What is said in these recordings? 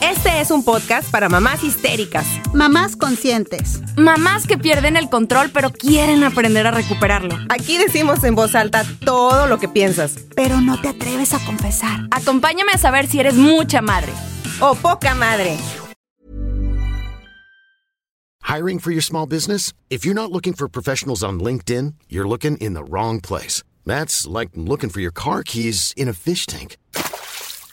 Este es un podcast para mamás histéricas, Mamás conscientes. Mamás que pierden el control pero quieren aprender a recuperarlo. Aquí decimos en voz alta todo lo que piensas. Pero no te atreves a confesar. Acompáñame a saber si eres mucha madre. O poca madre. Hiring for your small business? If you're not looking for professionals on LinkedIn, you're looking in the wrong place. That's like looking for your car keys in a fish tank.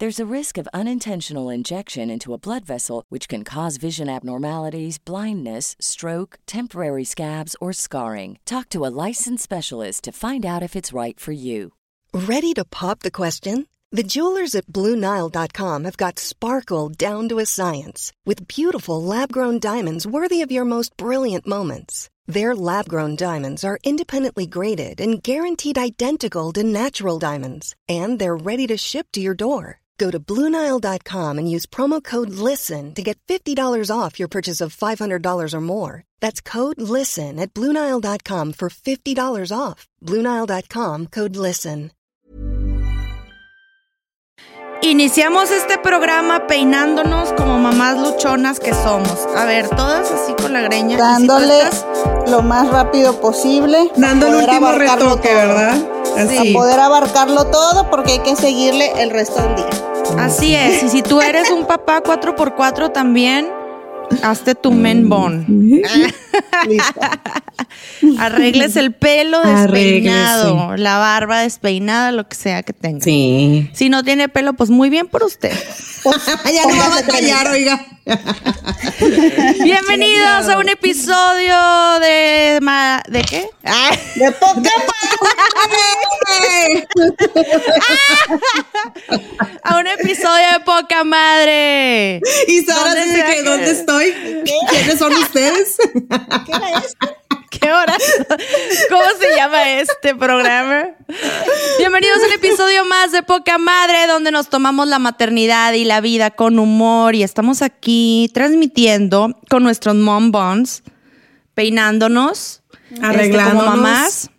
There's a risk of unintentional injection into a blood vessel, which can cause vision abnormalities, blindness, stroke, temporary scabs, or scarring. Talk to a licensed specialist to find out if it's right for you. Ready to pop the question? The jewelers at BlueNile.com have got sparkle down to a science with beautiful lab grown diamonds worthy of your most brilliant moments. Their lab grown diamonds are independently graded and guaranteed identical to natural diamonds, and they're ready to ship to your door. Go to BlueNile.com and use promo code LISTEN to get $50 off your purchase of $500 or more. That's code LISTEN at BlueNile.com for $50 off. BlueNile.com code LISTEN. Iniciamos este programa peinándonos como mamás luchonas que somos. A ver, todas así con la greña. ¿Y si dándole estás? lo más rápido posible. Dando el último retoque, todo. ¿verdad? Sí. A poder abarcarlo todo porque hay que seguirle el resto del día. Así es. Y si tú eres un papá 4x4 también, hazte tu men bon. Arregles el pelo despeinado, la barba despeinada, lo que sea que tenga. Sí. Si no tiene pelo, pues muy bien por usted. ya no va a callar, oiga. Bienvenidos a un episodio de ma- ¿de qué? Ah, De poca a un episodio de poca madre. Y Sara ¿Dónde dice que- ¿dónde estoy? ¿Quiénes son ustedes? ¿Qué era esto? ¿Qué hora? ¿Cómo se llama este programa? Bienvenidos a un episodio más de Poca Madre, donde nos tomamos la maternidad y la vida con humor y estamos aquí transmitiendo con nuestros mom buns, peinándonos, este, como Arreglándonos. mamás.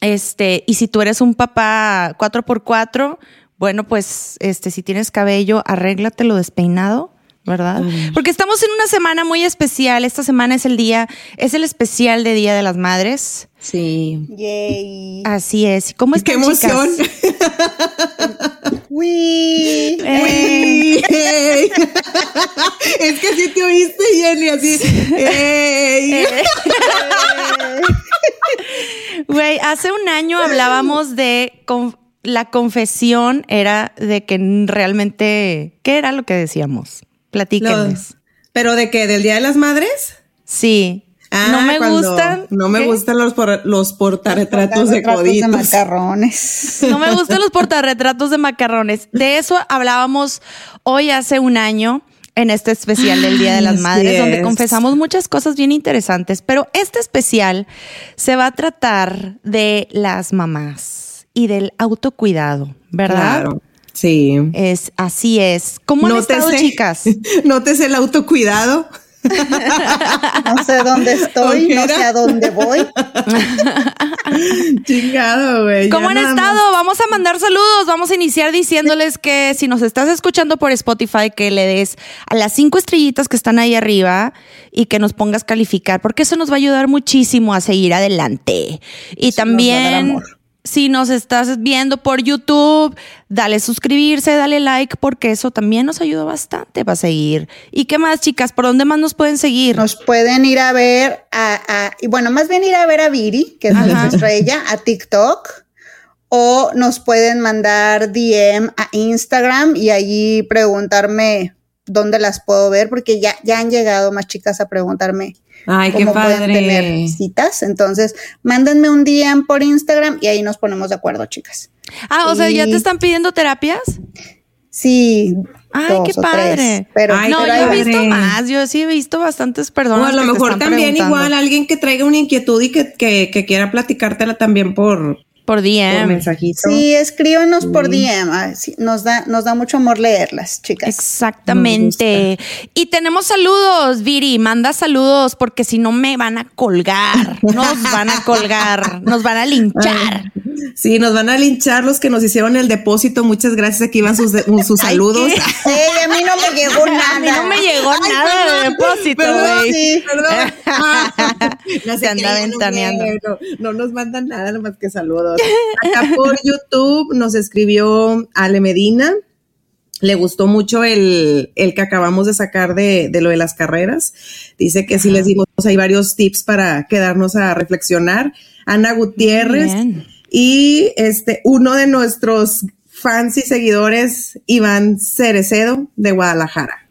Este, y si tú eres un papá 4x4, bueno, pues este, si tienes cabello, arréglatelo despeinado. ¿Verdad? Porque estamos en una semana muy especial. Esta semana es el día, es el especial de Día de las Madres. Sí. Yay. Así es. ¿Y ¿Cómo ¡Qué están, chicas? emoción! Uy. Ey. es que sí te oíste, Jenny, así. Ey. Güey, hace un año hablábamos de la confesión era de que realmente, ¿qué era lo que decíamos? Platíquenles. Los- ¿Pero de qué? ¿Del Día de las Madres? Sí. Ah, no me gustan. No me ¿qué? gustan los, por- los portarretratos de Retratos de coditos. macarrones. No me gustan los portarretratos de macarrones. De eso hablábamos hoy hace un año en este especial del Día de las Así Madres, donde es. confesamos muchas cosas bien interesantes. Pero este especial se va a tratar de las mamás y del autocuidado, ¿verdad? Claro. Sí. Es así es. ¿Cómo han estado, chicas? Nótese el autocuidado. No sé dónde estoy, no sé a dónde voy. Chingado, güey. ¿Cómo han estado? más. Vamos a mandar saludos. Vamos a iniciar diciéndoles que si nos estás escuchando por Spotify, que le des a las cinco estrellitas que están ahí arriba y que nos pongas calificar, porque eso nos va a ayudar muchísimo a seguir adelante. Y nos va a dar también, amor. Si nos estás viendo por YouTube, dale suscribirse, dale like, porque eso también nos ayuda bastante para seguir. ¿Y qué más, chicas? ¿Por dónde más nos pueden seguir? Nos pueden ir a ver a, a- y bueno, más bien ir a ver a Viri, que es Ajá. nuestra estrella, a TikTok. O nos pueden mandar DM a Instagram y allí preguntarme dónde las puedo ver, porque ya, ya han llegado más chicas a preguntarme Ay, qué cómo pueden padre. tener citas. Entonces, mándenme un DM por Instagram y ahí nos ponemos de acuerdo, chicas. Ah, o sea, ¿ya te están pidiendo terapias? Sí. Ay, dos qué o tres, padre. pero, Ay, no, pero yo he visto padre. más. Yo sí he visto bastantes O personas. a lo que mejor también igual alguien que traiga una inquietud y que, que, que quiera platicártela también por, por por DM. mensajito. Sí, escríbanos por DM. Nos da, nos da mucho amor leerlas, chicas. Exactamente. Y tenemos saludos, Viri. Manda saludos porque si no me van a colgar. Nos van a colgar. Nos van a linchar. Sí, nos van a linchar los que nos hicieron el depósito. Muchas gracias. Aquí van sus, de- sus Ay, saludos. Ey, a mí no me llegó nada. A mí no me llegó Ay, nada de perdón, depósito, perdón, güey. Sí. Perdón. No Se anda ventaneando. No, no nos mandan nada, nomás que saludos. Acá por YouTube nos escribió Ale Medina. Le gustó mucho el, el que acabamos de sacar de, de lo de las carreras. Dice que sí les dimos hay varios tips para quedarnos a reflexionar. Ana Gutiérrez bien. Y este uno de nuestros fans y seguidores, Iván Cerecedo de Guadalajara.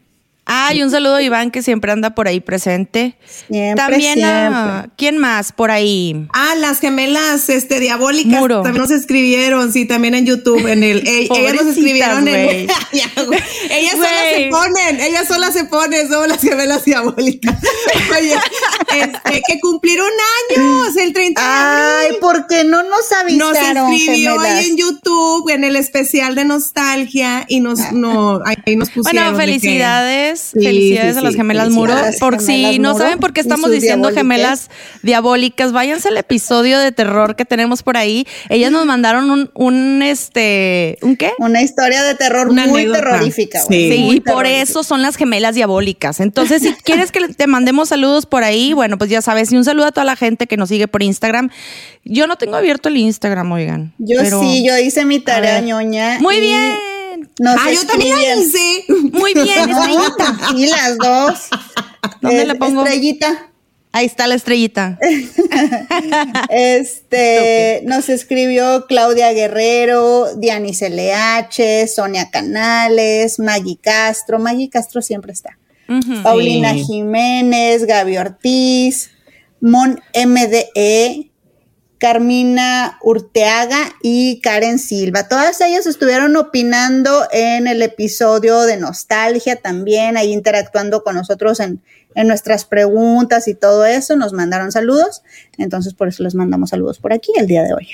Ay, un saludo a Iván que siempre anda por ahí presente. Siempre, También a. ¿quién más por ahí? Ah, las gemelas este, diabólicas Muro. también nos escribieron, sí, también en YouTube, en el, ey- ellas nos escribieron en, güey. Ya, güey. ellas solas se ponen, ellas solas se ponen, son las gemelas diabólicas. Oye, este, que cumplieron años el 30 de Ay, abril. ¿por qué no nos Nos avisaron, escribió gemelas? ahí en YouTube, en el especial de nostalgia, y nos, no, ahí nos pusieron. Bueno, de que- felicidades, Sí, felicidades sí, a las gemelas Muro. Por si no Muro saben por qué estamos diciendo diabólicas. gemelas diabólicas, váyanse al episodio de terror que tenemos por ahí. Ellas nos mandaron un, un este, ¿un qué? Una historia de terror Una muy anécdota. terrorífica. güey. Sí. Sí, Muy y por eso son las gemelas diabólicas. Entonces, si quieres que te mandemos saludos por ahí, bueno, pues ya sabes. Y un saludo a toda la gente que nos sigue por Instagram. Yo no tengo abierto el Instagram, oigan. Yo pero- sí, yo hice mi tarea ñoña. Muy y bien. Nos Ah, yo también la hice. Muy bien, estrellita. Y las dos. ¿Dónde Eh, le pongo? Estrellita. Ahí está la estrellita. Este, nos escribió Claudia Guerrero, Diani CLH, Sonia Canales, Maggie Castro. Maggie Castro siempre está. Paulina Jiménez, Gaby Ortiz, Mon MDE, Carmina Urteaga y Karen Silva. Todas ellas estuvieron opinando en el episodio de Nostalgia también, ahí interactuando con nosotros en, en nuestras preguntas y todo eso. Nos mandaron saludos, entonces por eso les mandamos saludos por aquí el día de hoy.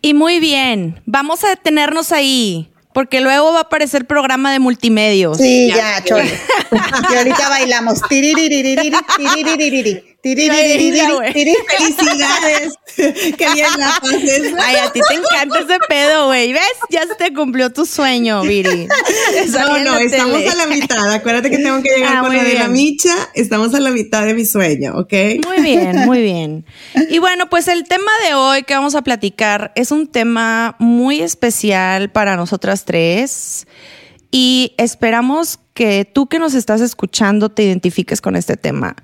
Y muy bien, vamos a detenernos ahí, porque luego va a aparecer programa de multimedios. Sí, ya, chole. y ahorita bailamos. Tiririririri, tiririririri, tiririririri, Ya, güey. tiri- Felicidades. Qué bien la pases. Ay, a ti te encanta ese pedo, güey. ¿Ves? Ya se te cumplió tu sueño, Viri. No, no, estamos tele. a la mitad. Acuérdate que tengo que llegar Ah, con muy la de la micha. Estamos a la mitad de mi sueño, ¿ok? Muy bien, muy bien. Y bueno, pues el tema de hoy que vamos a platicar es un tema muy especial para nosotras tres y esperamos que tú que nos estás escuchando te identifiques con este tema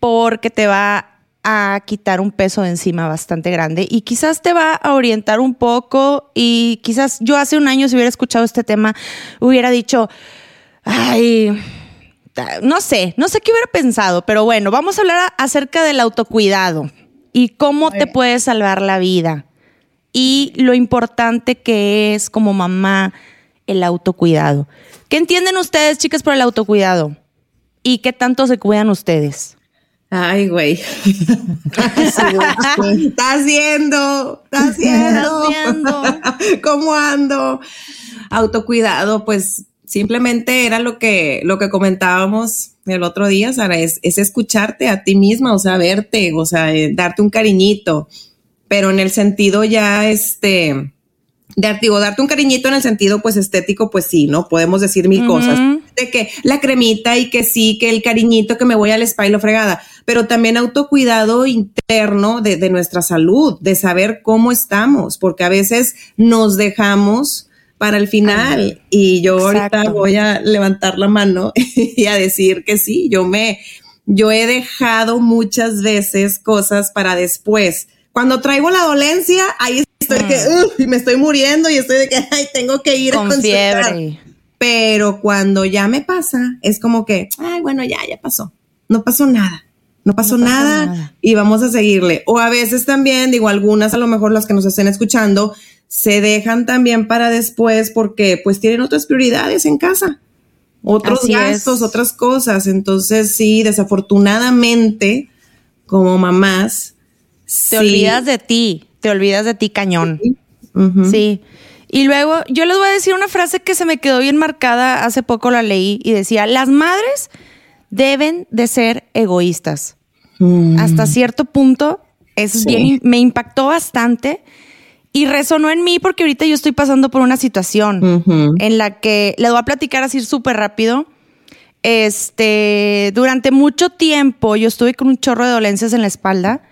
porque te va a quitar un peso de encima bastante grande y quizás te va a orientar un poco y quizás yo hace un año si hubiera escuchado este tema hubiera dicho, ay, no sé, no sé qué hubiera pensado, pero bueno, vamos a hablar acerca del autocuidado y cómo te puede salvar la vida y lo importante que es como mamá el autocuidado. ¿Qué entienden ustedes, chicas, por el autocuidado? ¿Y qué tanto se cuidan ustedes? Ay, güey. Está haciendo, está haciendo. Está haciendo. ¿Cómo ando? Autocuidado, pues Simplemente era lo que, lo que comentábamos el otro día, Sara, es, es escucharte a ti misma, o sea, verte, o sea, eh, darte un cariñito, pero en el sentido ya, este, de, digo, darte un cariñito en el sentido pues estético, pues sí, ¿no? Podemos decir mil cosas. De que la cremita y que sí, que el cariñito que me voy al spa y lo fregada, pero también autocuidado interno de, de nuestra salud, de saber cómo estamos, porque a veces nos dejamos para el final y yo ahorita voy a levantar la mano y a decir que sí, yo me, yo he dejado muchas veces cosas para después. Cuando traigo la dolencia, ahí estoy que uh, me estoy muriendo y estoy de que ay, tengo que ir Con a consultar. fiebre. Pero cuando ya me pasa, es como que, ay, bueno, ya, ya pasó. No pasó nada. No pasó, No pasó nada, nada. y vamos a seguirle. O a veces también, digo, algunas, a lo mejor las que nos estén escuchando, se dejan también para después porque pues tienen otras prioridades en casa, otros Así gastos, es. otras cosas. Entonces, sí, desafortunadamente, como mamás, Te olvidas de ti, te olvidas de ti cañón. Sí. Y luego yo les voy a decir una frase que se me quedó bien marcada, hace poco la leí y decía, las madres deben de ser egoístas. Hasta cierto punto, eso es Sí. bien, me impactó bastante y resonó en mí porque ahorita yo estoy pasando por una situación en la que les voy a platicar así súper rápido. Este, durante mucho tiempo yo estuve con un chorro de dolencias en la espalda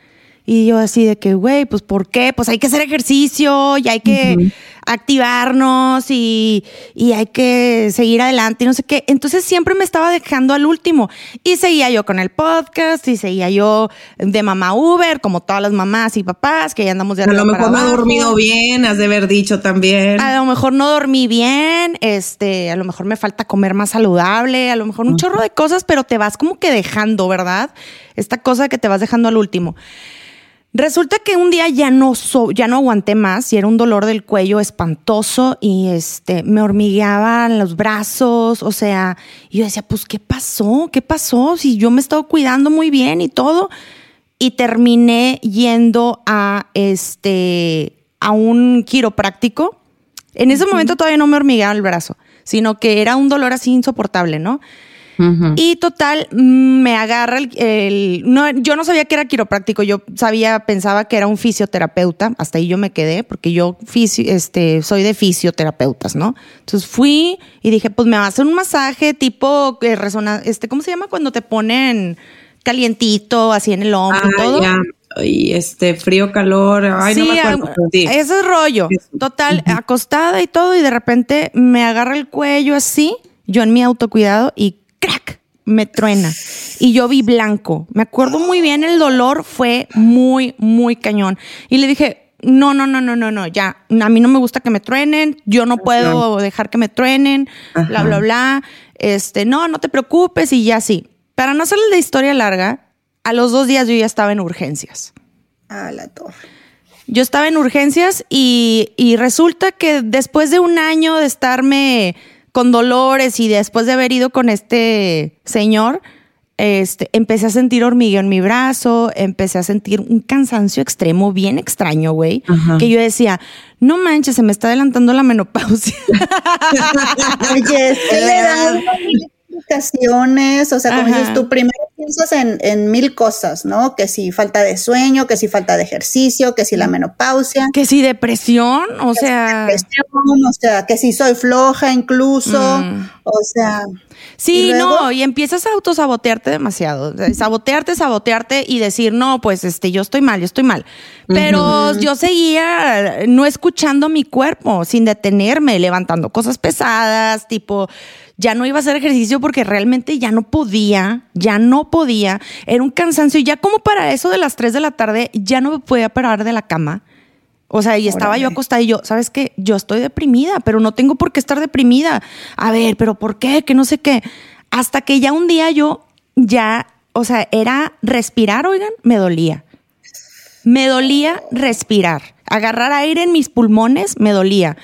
y yo así de que, güey, pues ¿por qué? Pues hay que hacer ejercicio y hay que activarnos y, y hay que seguir adelante y no sé qué. Entonces siempre me estaba dejando al último y seguía yo con el podcast y seguía yo de mamá Uber, como todas las mamás y papás que ya andamos de A lo mejor no he dormido bien, has de haber dicho también. A lo mejor no dormí bien, este, a lo mejor me falta comer más saludable, a lo mejor un chorro de cosas, pero te vas como que dejando, ¿verdad? Esta cosa que te vas dejando al último. Resulta que un día ya no, so- ya no aguanté más y era un dolor del cuello espantoso y este, me hormigueaban los brazos, o sea, y yo decía, pues, ¿qué pasó? ¿Qué pasó? Si yo me he estado cuidando muy bien y todo. Y terminé yendo a, este, a un quiropráctico. En ese momento todavía no me hormigueaba el brazo, sino que era un dolor así insoportable, ¿no? Y total, mm, me agarra el, el- no, yo no sabía que era quiropráctico, yo sabía, pensaba que era un fisioterapeuta, hasta ahí yo me quedé, porque yo fisio- este, soy de fisioterapeutas, ¿no? Entonces fui y dije, pues me va a hacer un masaje tipo eh, resona- este, ¿cómo se llama? Cuando te ponen calientito, así en el hombro y Ah, todo. ya. Y este frío, calor, ay, no me acuerdo. sí. ese es rollo. Total, acostada y todo, y de repente me agarra el cuello así, yo en mi autocuidado, y crack, me truena. Y yo vi blanco. Me acuerdo muy bien, el dolor fue muy, muy cañón. Y le dije, no, no, no, no, no, no, ya, a mí no me gusta que me truenen, yo no puedo dejar que me truenen, bla, bla, bla. Este, no, no te preocupes y ya sí. Para no hacerles la historia larga, a los dos días yo ya estaba en urgencias. A la torre. Yo estaba en urgencias y, y resulta que después de un año de estarme con dolores y después de haber ido con este señor, este, empecé a sentir hormigueo en mi brazo, empecé a sentir un cansancio extremo, bien extraño, güey, que yo decía, no manches, se me está adelantando la menopausia. Oye, es que explicaciones, o sea, como Ajá. dices tú, primero piensas en, en mil cosas, ¿no? Que si falta de sueño, que si falta de ejercicio, que si la menopausia, que si depresión, o sea... depresión, o sea, que si soy floja incluso, Mm. o sea... Sí, ¿Y luego? no, y empiezas a autosabotearte demasiado. Sabotearte, sabotearte y decir, no, pues este, yo estoy mal, yo estoy mal. Pero yo seguía no escuchando mi cuerpo, sin detenerme, levantando cosas pesadas, tipo, ya no iba a hacer ejercicio porque realmente ya no podía, ya no podía. Era un cansancio. Y ya como para eso de las 3 de la tarde, ya no me podía parar de la cama. O sea, y estaba yo acostada y yo, ¿sabes qué? Yo estoy deprimida, pero no tengo por qué estar deprimida. A ver, pero ¿por qué? Que no sé qué. Hasta que ya un día yo ya, o sea, era respirar, oigan, me dolía. Me dolía respirar. Agarrar aire en mis pulmones me dolía.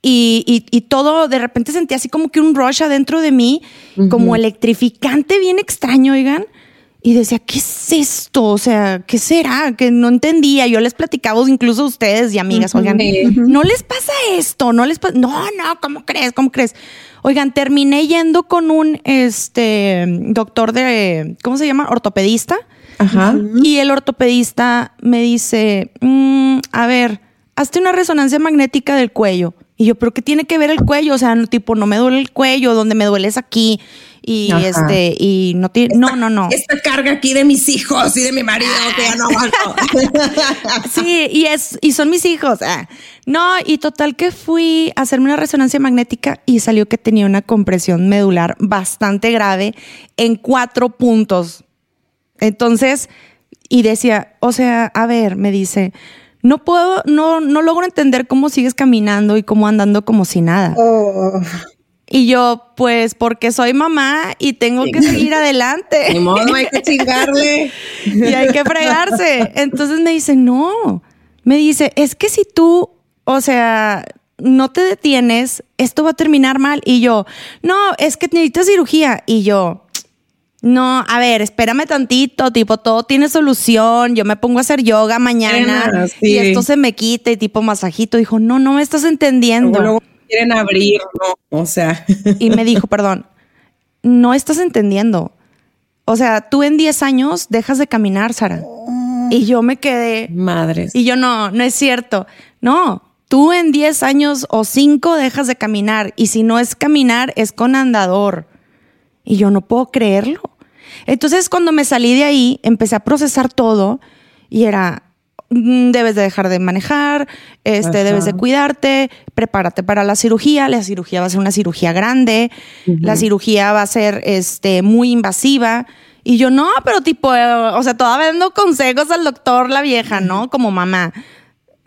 Y, y- y todo, de repente sentía así como que un rush adentro de mí, como electrificante, bien extraño, oigan. Y decía, ¿qué es esto? O sea, ¿qué será? Que no entendía. Yo les platicaba incluso a ustedes y amigas, oigan, no les pasa esto, no les pasa. No, no, ¿cómo crees? ¿Cómo crees? Oigan, terminé yendo con un este doctor de, ¿cómo se llama? Ortopedista. Ajá. Y el ortopedista me dice, "Mm, a ver, hazte una resonancia magnética del cuello. Y yo, ¿pero qué tiene que ver el cuello? O sea, no, tipo, no me duele el cuello, donde me duele es aquí. Y Ajá. este, y no tiene, no, no, no. Esta carga aquí de mis hijos y de mi marido que ya no aguanto. Sí, y es, y son mis hijos. Ah. No, y total que fui a hacerme una resonancia magnética y salió que tenía una compresión medular bastante grave en cuatro puntos. Entonces, y decía, o sea, a ver, me dice, no puedo, no, no logro entender cómo sigues caminando y cómo andando como si nada. Oh, Y yo, pues, porque soy mamá y tengo que seguir adelante. Ni modo, hay que chingarle. y hay que fregarse. Entonces me dice, no, me dice, es que si tú, o sea, no te detienes, esto va a terminar mal. Y yo, no, es que necesitas cirugía. Y yo, no, a ver, espérame tantito, tipo, todo tiene solución, yo me pongo a hacer yoga mañana sí. y esto se me quita y tipo masajito. Dijo, no, no me estás entendiendo. Luego, luego quieren abrir, ¿no? O sea. Y me dijo, perdón, no estás entendiendo. O sea, tú en 10 años dejas de caminar, Sara. Y yo me quedé. Madres. Y yo no, no es cierto. No, tú en 10 años o 5 dejas de caminar. Y si no es caminar, es con andador. Y yo no puedo creerlo. Entonces, cuando me salí de ahí, empecé a procesar todo y era, mm, debes de dejar de manejar, este, Ajá. debes de cuidarte, prepárate para la cirugía. La cirugía va a ser una cirugía grande, la cirugía va a ser este, muy invasiva. Y yo, no, pero tipo, eh, o sea, todavía dando consejos al doctor, la vieja, ¿no? Como mamá.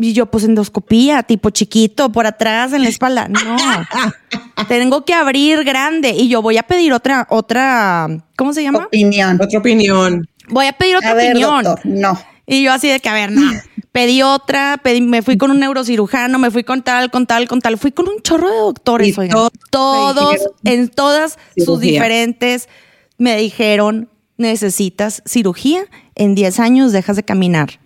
Y yo, pues endoscopía, tipo chiquito, por atrás, en la espalda. No, tengo que abrir grande. Y yo voy a pedir otra, otra, ¿cómo se llama? opinión. Otra opinión. Voy a pedir otra A ver, opinión. doctor, no. Y yo así de que, a ver, no. Pedí otra, pedí- me fui con un neurocirujano, me fui con tal, con tal, con tal. Fui con un chorro de doctores, oigan. todos en todas sus diferentes, me dijeron, necesitas cirugía, en 10 años dejas de caminar.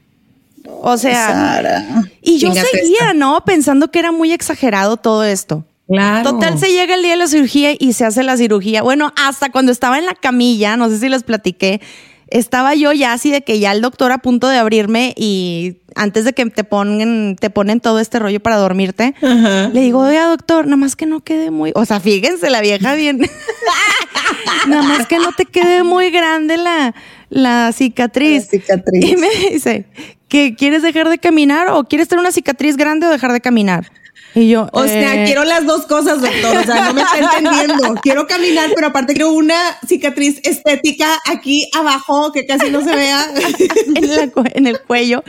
O sea, Sara. y yo seguía, esta. ¿no? Pensando que era muy exagerado todo esto. Claro. Total, se llega el día de la cirugía y se hace la cirugía. Bueno, hasta cuando estaba en la camilla, no sé si les platiqué, estaba yo ya así de que ya el doctor a punto de abrirme y antes de que te pongan, te ponen todo este rollo para dormirte, Ajá. le digo, oiga, doctor, nada más que no quede muy, o sea, fíjense, la vieja bien, nada más que no te quede muy grande la, la cicatriz. La cicatriz. Y me dice, ¿que quieres dejar de caminar o quieres tener una cicatriz grande o dejar de caminar? Y yo, O sea, eh, quiero las dos cosas, doctor. O sea, no me está entendiendo. Quiero caminar, pero aparte quiero una cicatriz estética aquí abajo que casi no se vea. en, la cu- en el cuello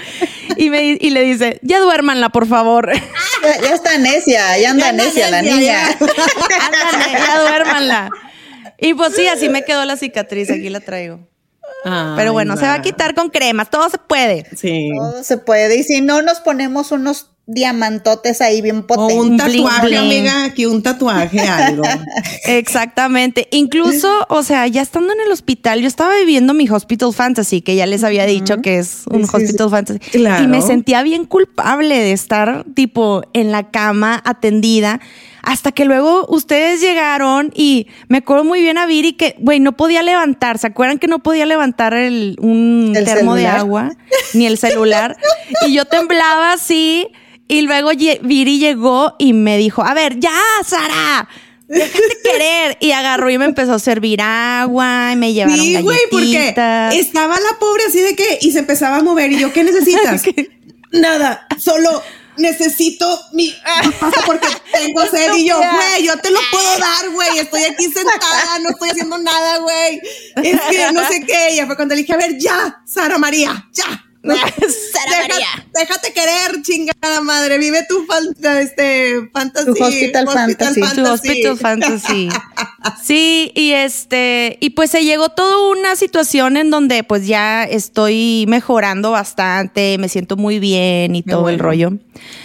y, me, y le dice, ya duérmanla, por favor. Ya, ya está necia, ya anda Ya anda necia la niña. Ándale, ya duérmanla. Y pues sí, así me quedó la cicatriz, aquí la traigo. Pero bueno, se va a quitar con cremas, todo se puede. Sí. Todo se puede. Y si no, nos ponemos unos diamantotes ahí bien O potentes. un Un tatuaje, bling. amiga, aquí un tatuaje, algo. Exactamente. Incluso, o sea, ya estando en el hospital, yo estaba viviendo mi Hospital Fantasy, que ya les había dicho que es un sí, Hospital sí. Fantasy. Claro. Y me sentía bien culpable de estar, tipo, en la cama atendida. Hasta que luego ustedes llegaron y me acuerdo muy bien a Viri que, güey, no podía levantar. ¿Se acuerdan que no podía levantar el, un ¿El termo de agua? Ni el celular. y yo temblaba así. Y luego Viri llegó y me dijo, a ver, ya, Sara, déjate querer. Y agarró y me empezó a servir agua y me llevaron Sí, güey, porque estaba la pobre así de que y se empezaba a mover y yo, ¿qué necesitas? Nada, solo necesito mi pasa porque tengo sed y yo, güey, yo te lo puedo dar, güey, estoy aquí sentada, no estoy haciendo nada, güey. Es que no sé qué, y fue cuando le dije, a ver, ya, Sara María, ya. Sara Deja- María. Déjate querer, chingada madre. Vive tu este, fantasy. Tu hospital fantasy. Tu Hospital Fantasy. Sí, y este, y pues se llegó toda una situación en donde pues ya estoy mejorando bastante, me siento muy bien y Qué todo el rollo.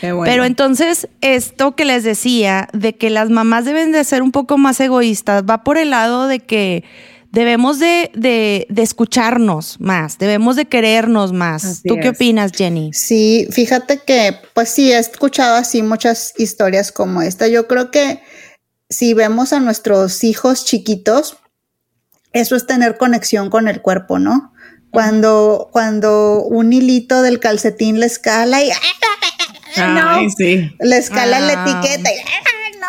Qué bueno. Pero entonces, esto que les decía, de que las mamás deben de ser un poco más egoístas, va por el lado de que debemos de, de, de escucharnos más, debemos de querernos más. Así ¿Tú qué es. opinas, Jenny? Sí, fíjate que, pues sí, he escuchado así muchas historias como esta. Yo creo que si vemos a nuestros hijos chiquitos, eso es tener conexión con el cuerpo, ¿no? Cuando, cuando un hilito del calcetín le escala y Ay, sí. le escala la Ah. etiqueta y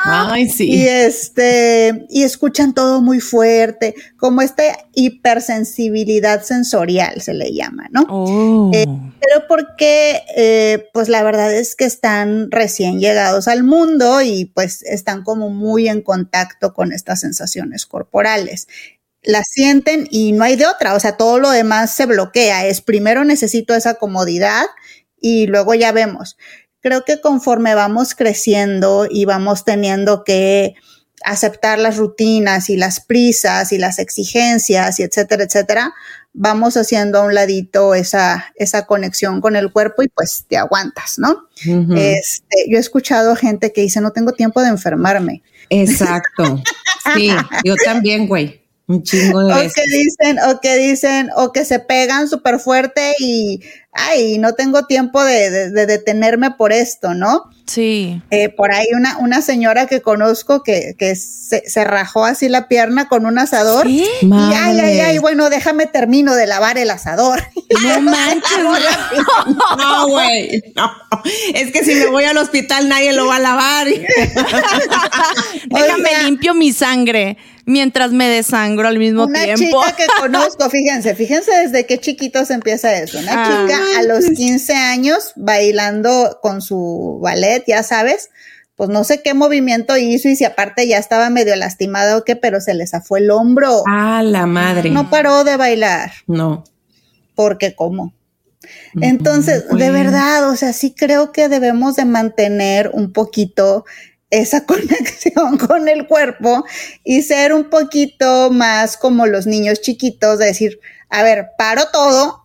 Ay, sí. y este, y escuchan todo muy fuerte, como esta hipersensibilidad sensorial se le llama, ¿no? Oh. Eh, pero porque, eh, pues la verdad es que están recién llegados al mundo y pues están como muy en contacto con estas sensaciones corporales. Las sienten y no hay de otra, o sea, todo lo demás se bloquea. Es primero necesito esa comodidad y luego ya vemos. Creo que conforme vamos creciendo y vamos teniendo que aceptar las rutinas y las prisas y las exigencias y etcétera, etcétera, vamos haciendo a un ladito esa, esa conexión con el cuerpo y pues te aguantas, ¿no? Este, yo he escuchado gente que dice, no tengo tiempo de enfermarme. Exacto. Sí, yo también, güey. Un chingo de O veces. que dicen, o que dicen, o que se pegan súper fuerte y, ay, no tengo tiempo de, de- de detenerme por esto, ¿no? Sí. Eh, por ahí una, una señora que conozco que, que se, se rajó así la pierna con un asador. ¿Qué? Y ay, ay, ay, bueno, déjame termino de lavar el asador. No manches. No, güey. No. Es que si me voy al hospital nadie lo va a lavar. Déjame Oiga. limpio mi sangre mientras me desangro al mismo Una tiempo. chica que conozco, fíjense, fíjense desde qué chiquitos empieza eso. Una Ah. chica a los 15 años bailando con su ballet, ya sabes, pues no sé qué movimiento hizo y si aparte ya estaba medio lastimada o qué, pero se le zafó el hombro. A la madre. No paró de bailar, No. porque cómo. Entonces, de güey. verdad, o sea, sí creo que debemos de mantener un poquito esa conexión con el cuerpo y ser un poquito más como los niños chiquitos, de decir, a ver, paro todo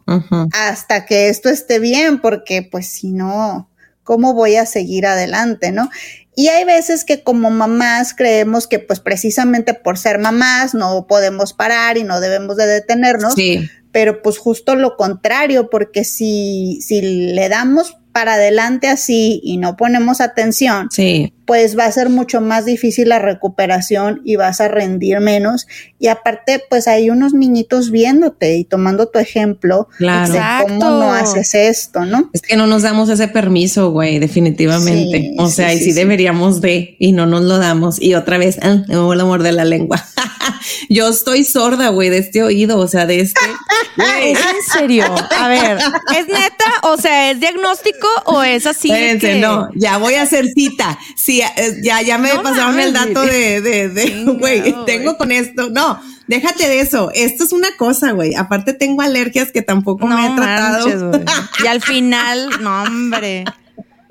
hasta que esto esté bien, porque pues si no, ¿cómo voy a seguir adelante, no? Y hay veces que como mamás creemos que pues precisamente por ser mamás no podemos parar y no debemos de detenernos, Sí. pero pues justo lo contrario, porque si, si le damos para adelante así y no ponemos atención, Sí. Pues va a ser mucho más difícil la recuperación y vas a rendir menos. Y aparte, pues hay unos niñitos viéndote y tomando tu ejemplo Claro. de cómo no haces esto, ¿no? Es que no nos damos ese permiso, güey, definitivamente. Sí, o sea, sí, y sí, deberíamos de, y no nos lo damos. Y otra vez, ah, me vuelvo a morder la lengua. Yo estoy sorda, güey, de este oído, o sea, de este. Güey. ¿Es en serio? A ver, ¿es neta? O sea, ¿es diagnóstico o es así? Espérense, que- no, ya voy a hacer cita. Sí, eh, ya, ya me No pasaron el dato de, de, güey, tengo con esto. No, déjate de eso. Esto es una cosa, güey. Aparte tengo alergias que tampoco me he tratado. manches. Y al final, no, hombre.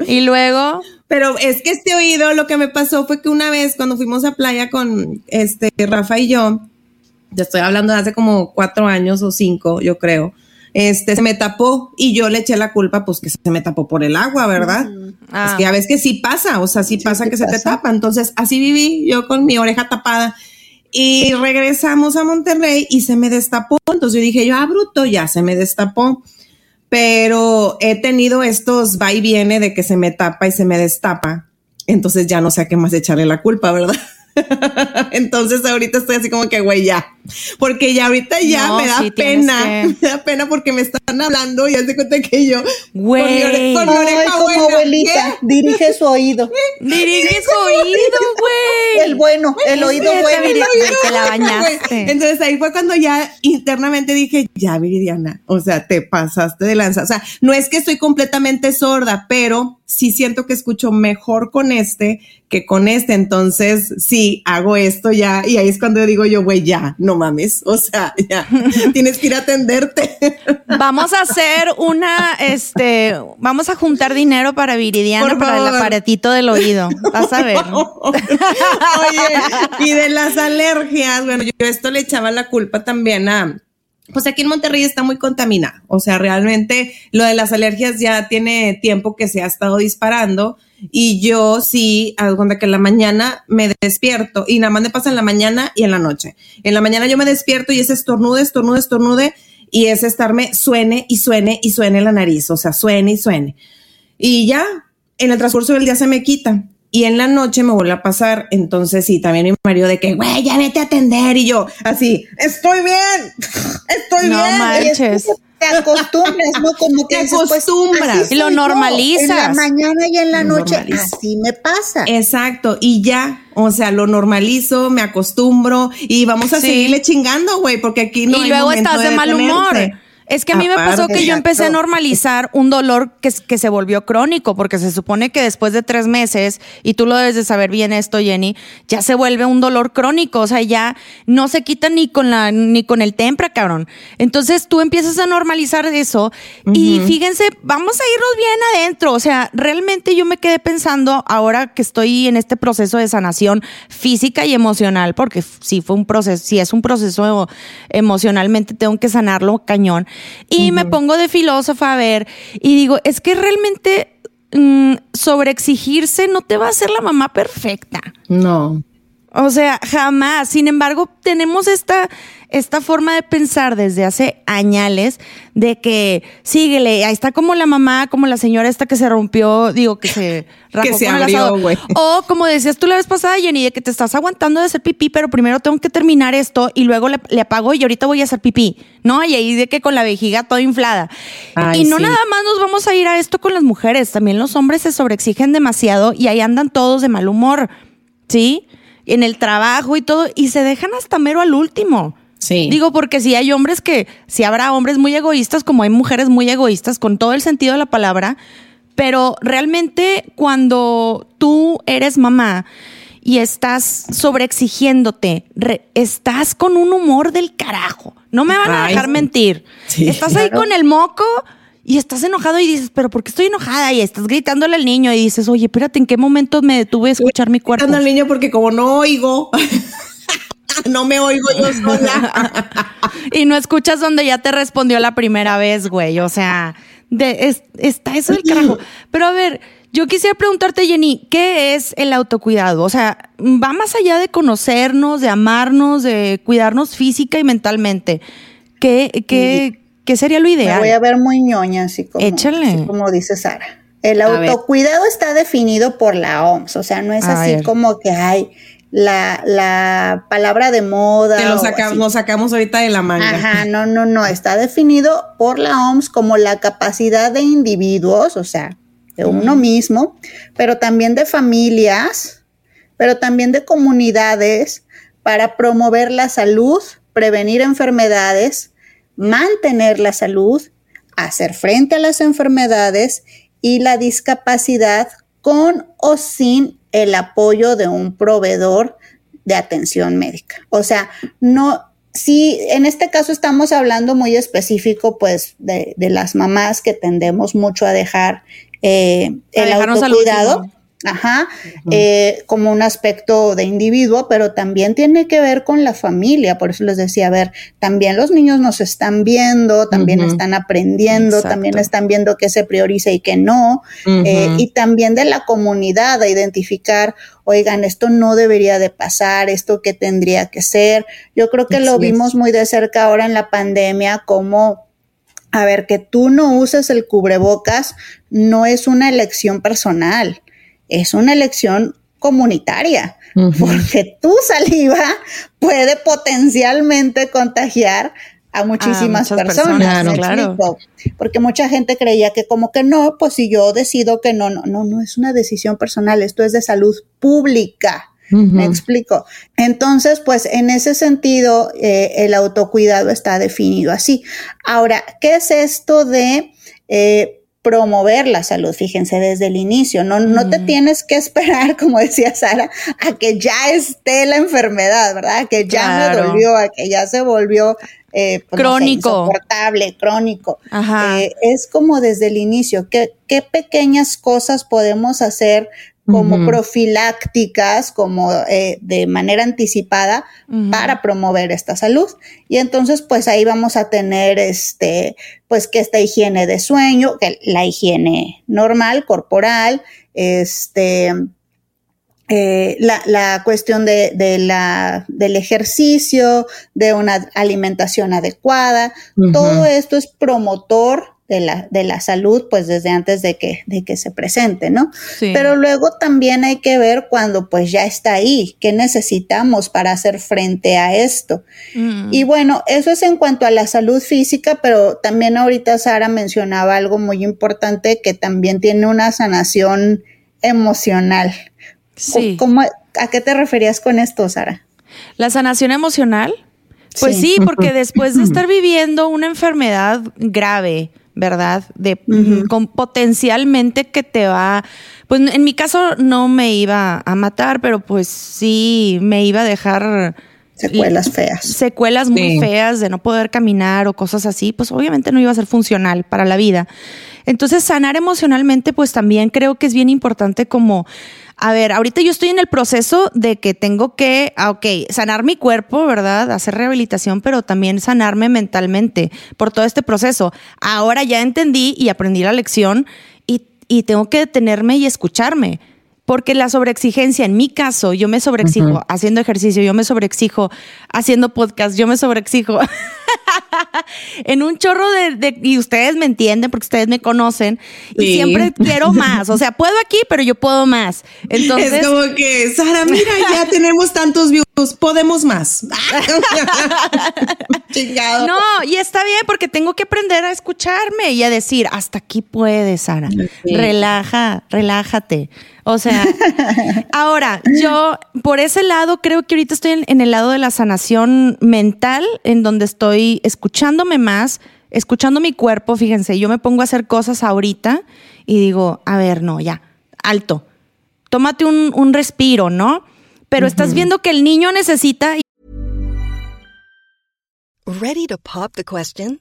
Y luego, Pero es que este oído, lo que me pasó fue que una vez cuando fuimos a playa con este Rafa y yo, ya estoy hablando de hace como cuatro años o cinco, yo creo. Este se me tapó y yo le eché la culpa, pues que se me tapó por el agua, ¿verdad? Ah. Es que a veces que sí pasa, o sea, sí, pasa que se te tapa. Entonces, así viví yo con mi oreja tapada. Y regresamos a Monterrey y se me destapó. Entonces yo dije, yo, ah, bruto, ya se me destapó. Pero he tenido estos va y viene de que se me tapa y se me destapa. Entonces ya no sé a qué más echarle la culpa, ¿verdad? Entonces ahorita estoy así como que, güey, ya. Porque ya ahorita ya No, me da sí, pena. que- Me da pena porque me están hablando y hace cuenta que yo. Güey. Con mi, Ay, oreja como buena, abuelita, dirige su oído. dirige su oído, güey. El bueno, el oído bueno. Viri- Ay, te la bañaste. Entonces ahí fue cuando ya internamente dije, ya Viridiana, o sea, te pasaste de lanza. O sea, no es que estoy completamente sorda, pero sí siento que escucho mejor con este que con este. Entonces, sí, hago esto ya. Y ahí es cuando digo yo, güey, ya, no mames. O sea, ya, tienes que ir a atenderte. Vamos a hacer una, este, vamos a juntar dinero para Viridiana para el aparatito del oído. Vas a ver. Oye, y de las alergias, bueno, yo esto le echaba la culpa también a, pues aquí en Monterrey está muy contaminado. O sea, realmente lo de las alergias ya tiene tiempo que se ha estado disparando. Y yo sí, hago cuenta que en la mañana me despierto y nada más me pasa en la mañana y en la noche. En la mañana yo me despierto y es estornude, estornude, estornude y es estarme suene y suene y suene la nariz. O sea, suene y suene. Y ya en el transcurso del día se me quita. Y en la noche me vuelve a pasar. Entonces, sí, también mi marido de que, güey, ya vete a atender. Y yo, así, estoy bien, estoy No bien. manches. Te acostumbras, ¿no? Como que Te dices, pues, acostumbras. Y lo yo. normalizas. En la mañana y en la Lo noche, así me pasa. Exacto, y ya, o sea, lo normalizo, me acostumbro y vamos a Sí. seguirle chingando, güey, porque aquí no y hay luego momento estás de, mal humor. Es que a mí me pasó que yo empecé a normalizar un dolor que, que se volvió crónico, porque se supone que después de tres meses, y tú lo debes de saber bien esto, Jenny, ya se vuelve un dolor crónico, o sea, ya no se quita ni con la, ni con el tempra, cabrón. Entonces tú empiezas a normalizar eso, y fíjense, vamos a irnos bien adentro. O sea, realmente yo me quedé pensando ahora que estoy en este proceso de sanación física y emocional, porque sí fue un proceso, si es un proceso emocionalmente, tengo que sanarlo cañón. Y me pongo de filósofa a ver y digo, es que realmente mm, sobreexigirse no te va a hacer la mamá perfecta. No. O sea, jamás. Sin embargo, tenemos esta, esta forma de pensar desde hace añales de que síguele, ahí está como la mamá, como la señora esta que se rompió, digo, que se rajó se con el abrió, güey. O como decías tú la vez pasada, Jenny, de que te estás aguantando de hacer pipí, pero primero tengo que terminar esto y luego le, le apago y ahorita voy a hacer pipí, ¿no? Y ahí de que con la vejiga toda inflada. Ay, y no sí. nada más nos vamos a ir a esto con las mujeres, también los hombres se sobreexigen demasiado y ahí andan todos de mal humor, ¿sí? En el trabajo y todo, y se dejan hasta mero al último. Sí. Digo, porque si hay hombres que, si habrá hombres muy egoístas, como hay mujeres muy egoístas, con todo el sentido de la palabra, pero realmente cuando tú eres mamá y estás sobreexigiéndote, re- estás con un humor del carajo. No me van a dejar mentir. Sí. Estás ahí con el moco y estás enojado y dices, pero ¿por qué estoy enojada? Y estás gritándole al niño y dices, oye, espérate, ¿en qué momento me detuve a escuchar mi cuerpo? Gritando al niño porque como no oigo, no me oigo yo sola. y no escuchas donde ya te respondió la primera vez, güey. O sea, de, es- está eso del carajo. Pero a ver, yo quisiera preguntarte, Jenny, ¿qué es el autocuidado? O sea, va más allá de conocernos, de amarnos, de cuidarnos física y mentalmente. ¿Qué, qué, qué sería lo Me ideal? voy a ver muy ñoña, así como, Échale. así como dice Sara. El autocuidado está definido por la OMS, o sea, no es A así ver. como que hay la, la palabra de moda. que lo saca- nos sacamos ahorita de la manga. Ajá, no, no, no, está definido por la OMS como la capacidad de individuos, o sea, de uno mismo, pero también de familias, pero también de comunidades para promover la salud, prevenir enfermedades, mantener la salud, hacer frente a las enfermedades y la discapacidad con o sin el apoyo de un proveedor de atención médica. O sea, no, si en este caso estamos hablando muy específico, pues, de, de las mamás que tendemos mucho a dejar eh, el dejarnos Ajá, eh, como un aspecto de individuo, pero también tiene que ver con la familia. Por eso les decía, a ver, también los niños nos están viendo, también están aprendiendo, Exacto. también están viendo qué se prioriza y qué no. Eh, y también de la comunidad a identificar, oigan, esto no debería de pasar, esto que tendría que ser. Yo creo que lo es. vimos muy de cerca ahora en la pandemia, como, a ver, que tú no uses el cubrebocas no es una elección personal, es una elección comunitaria, porque tu saliva puede potencialmente contagiar a muchísimas muchas personas. Porque mucha gente creía que como que no, pues si yo decido que no, no, no, no es una decisión personal, esto es de salud pública. Me explico. Entonces, pues en ese sentido, eh, el autocuidado está definido así. Ahora, ¿qué es esto de eh, promover la salud? Fíjense, desde el inicio, no, no te tienes que esperar, como decía Sara, a que ya esté la enfermedad, ¿verdad? A que ya Claro. me dolió, a que ya se volvió eh, pues, no sé, Crónico. insoportable, crónico. Ajá. Eh, es como desde el inicio, ¿qué, qué pequeñas cosas podemos hacer como profilácticas, como eh, de manera anticipada para promover esta salud. Y entonces, pues ahí vamos a tener este, pues que esta higiene de sueño, que la higiene normal, corporal, este, eh, la, la, cuestión de, de, la, del ejercicio, de una alimentación adecuada, todo esto es promotor de la, de la salud, pues desde antes de que, de que se presente, ¿no? Pero luego también hay que ver cuando pues ya está ahí, qué necesitamos para hacer frente a esto. Mm. Y bueno, eso es en cuanto a la salud física, pero también ahorita Sara mencionaba algo muy importante que también tiene una sanación emocional. Sí. ¿Cómo, ¿A qué te referías con esto, Sara? La sanación emocional. Pues sí, porque después de estar viviendo una enfermedad grave, ¿verdad? De con potencialmente que te va, pues en mi caso no me iba a matar, pero pues sí me iba a dejar secuelas feas. Secuelas muy feas de no poder caminar o cosas así, pues obviamente no iba a ser funcional para la vida. Entonces, sanar emocionalmente, pues también creo que es bien importante como a ver, ahorita yo estoy en el proceso de que tengo que, ah, ok, sanar mi cuerpo, ¿verdad? Hacer rehabilitación, pero también sanarme mentalmente por todo este proceso. Ahora ya entendí y aprendí la lección y, y tengo que detenerme y escucharme. Porque la sobreexigencia, en mi caso, yo me sobreexijo haciendo ejercicio, yo me sobreexijo haciendo podcast, yo me sobreexijo en un chorro de, y ustedes me entienden porque ustedes me conocen y siempre quiero más. O sea, puedo aquí, pero yo puedo más. Entonces. Es como que, Sara, mira, ya tenemos tantos views, podemos más. Chingado. No, y está bien porque tengo que aprender a escucharme y a decir, hasta aquí puedes, Sara. Relaja, relájate. O sea, ahora, yo por ese lado creo que ahorita estoy en, el lado de la sanación mental, en donde estoy escuchándome más, escuchando mi cuerpo. Fíjense, yo me pongo a hacer cosas ahorita y digo, a ver, no, ya, alto. Tómate un, respiro, ¿no? Pero estás viendo que el niño necesita. ¿Ready to pop the question?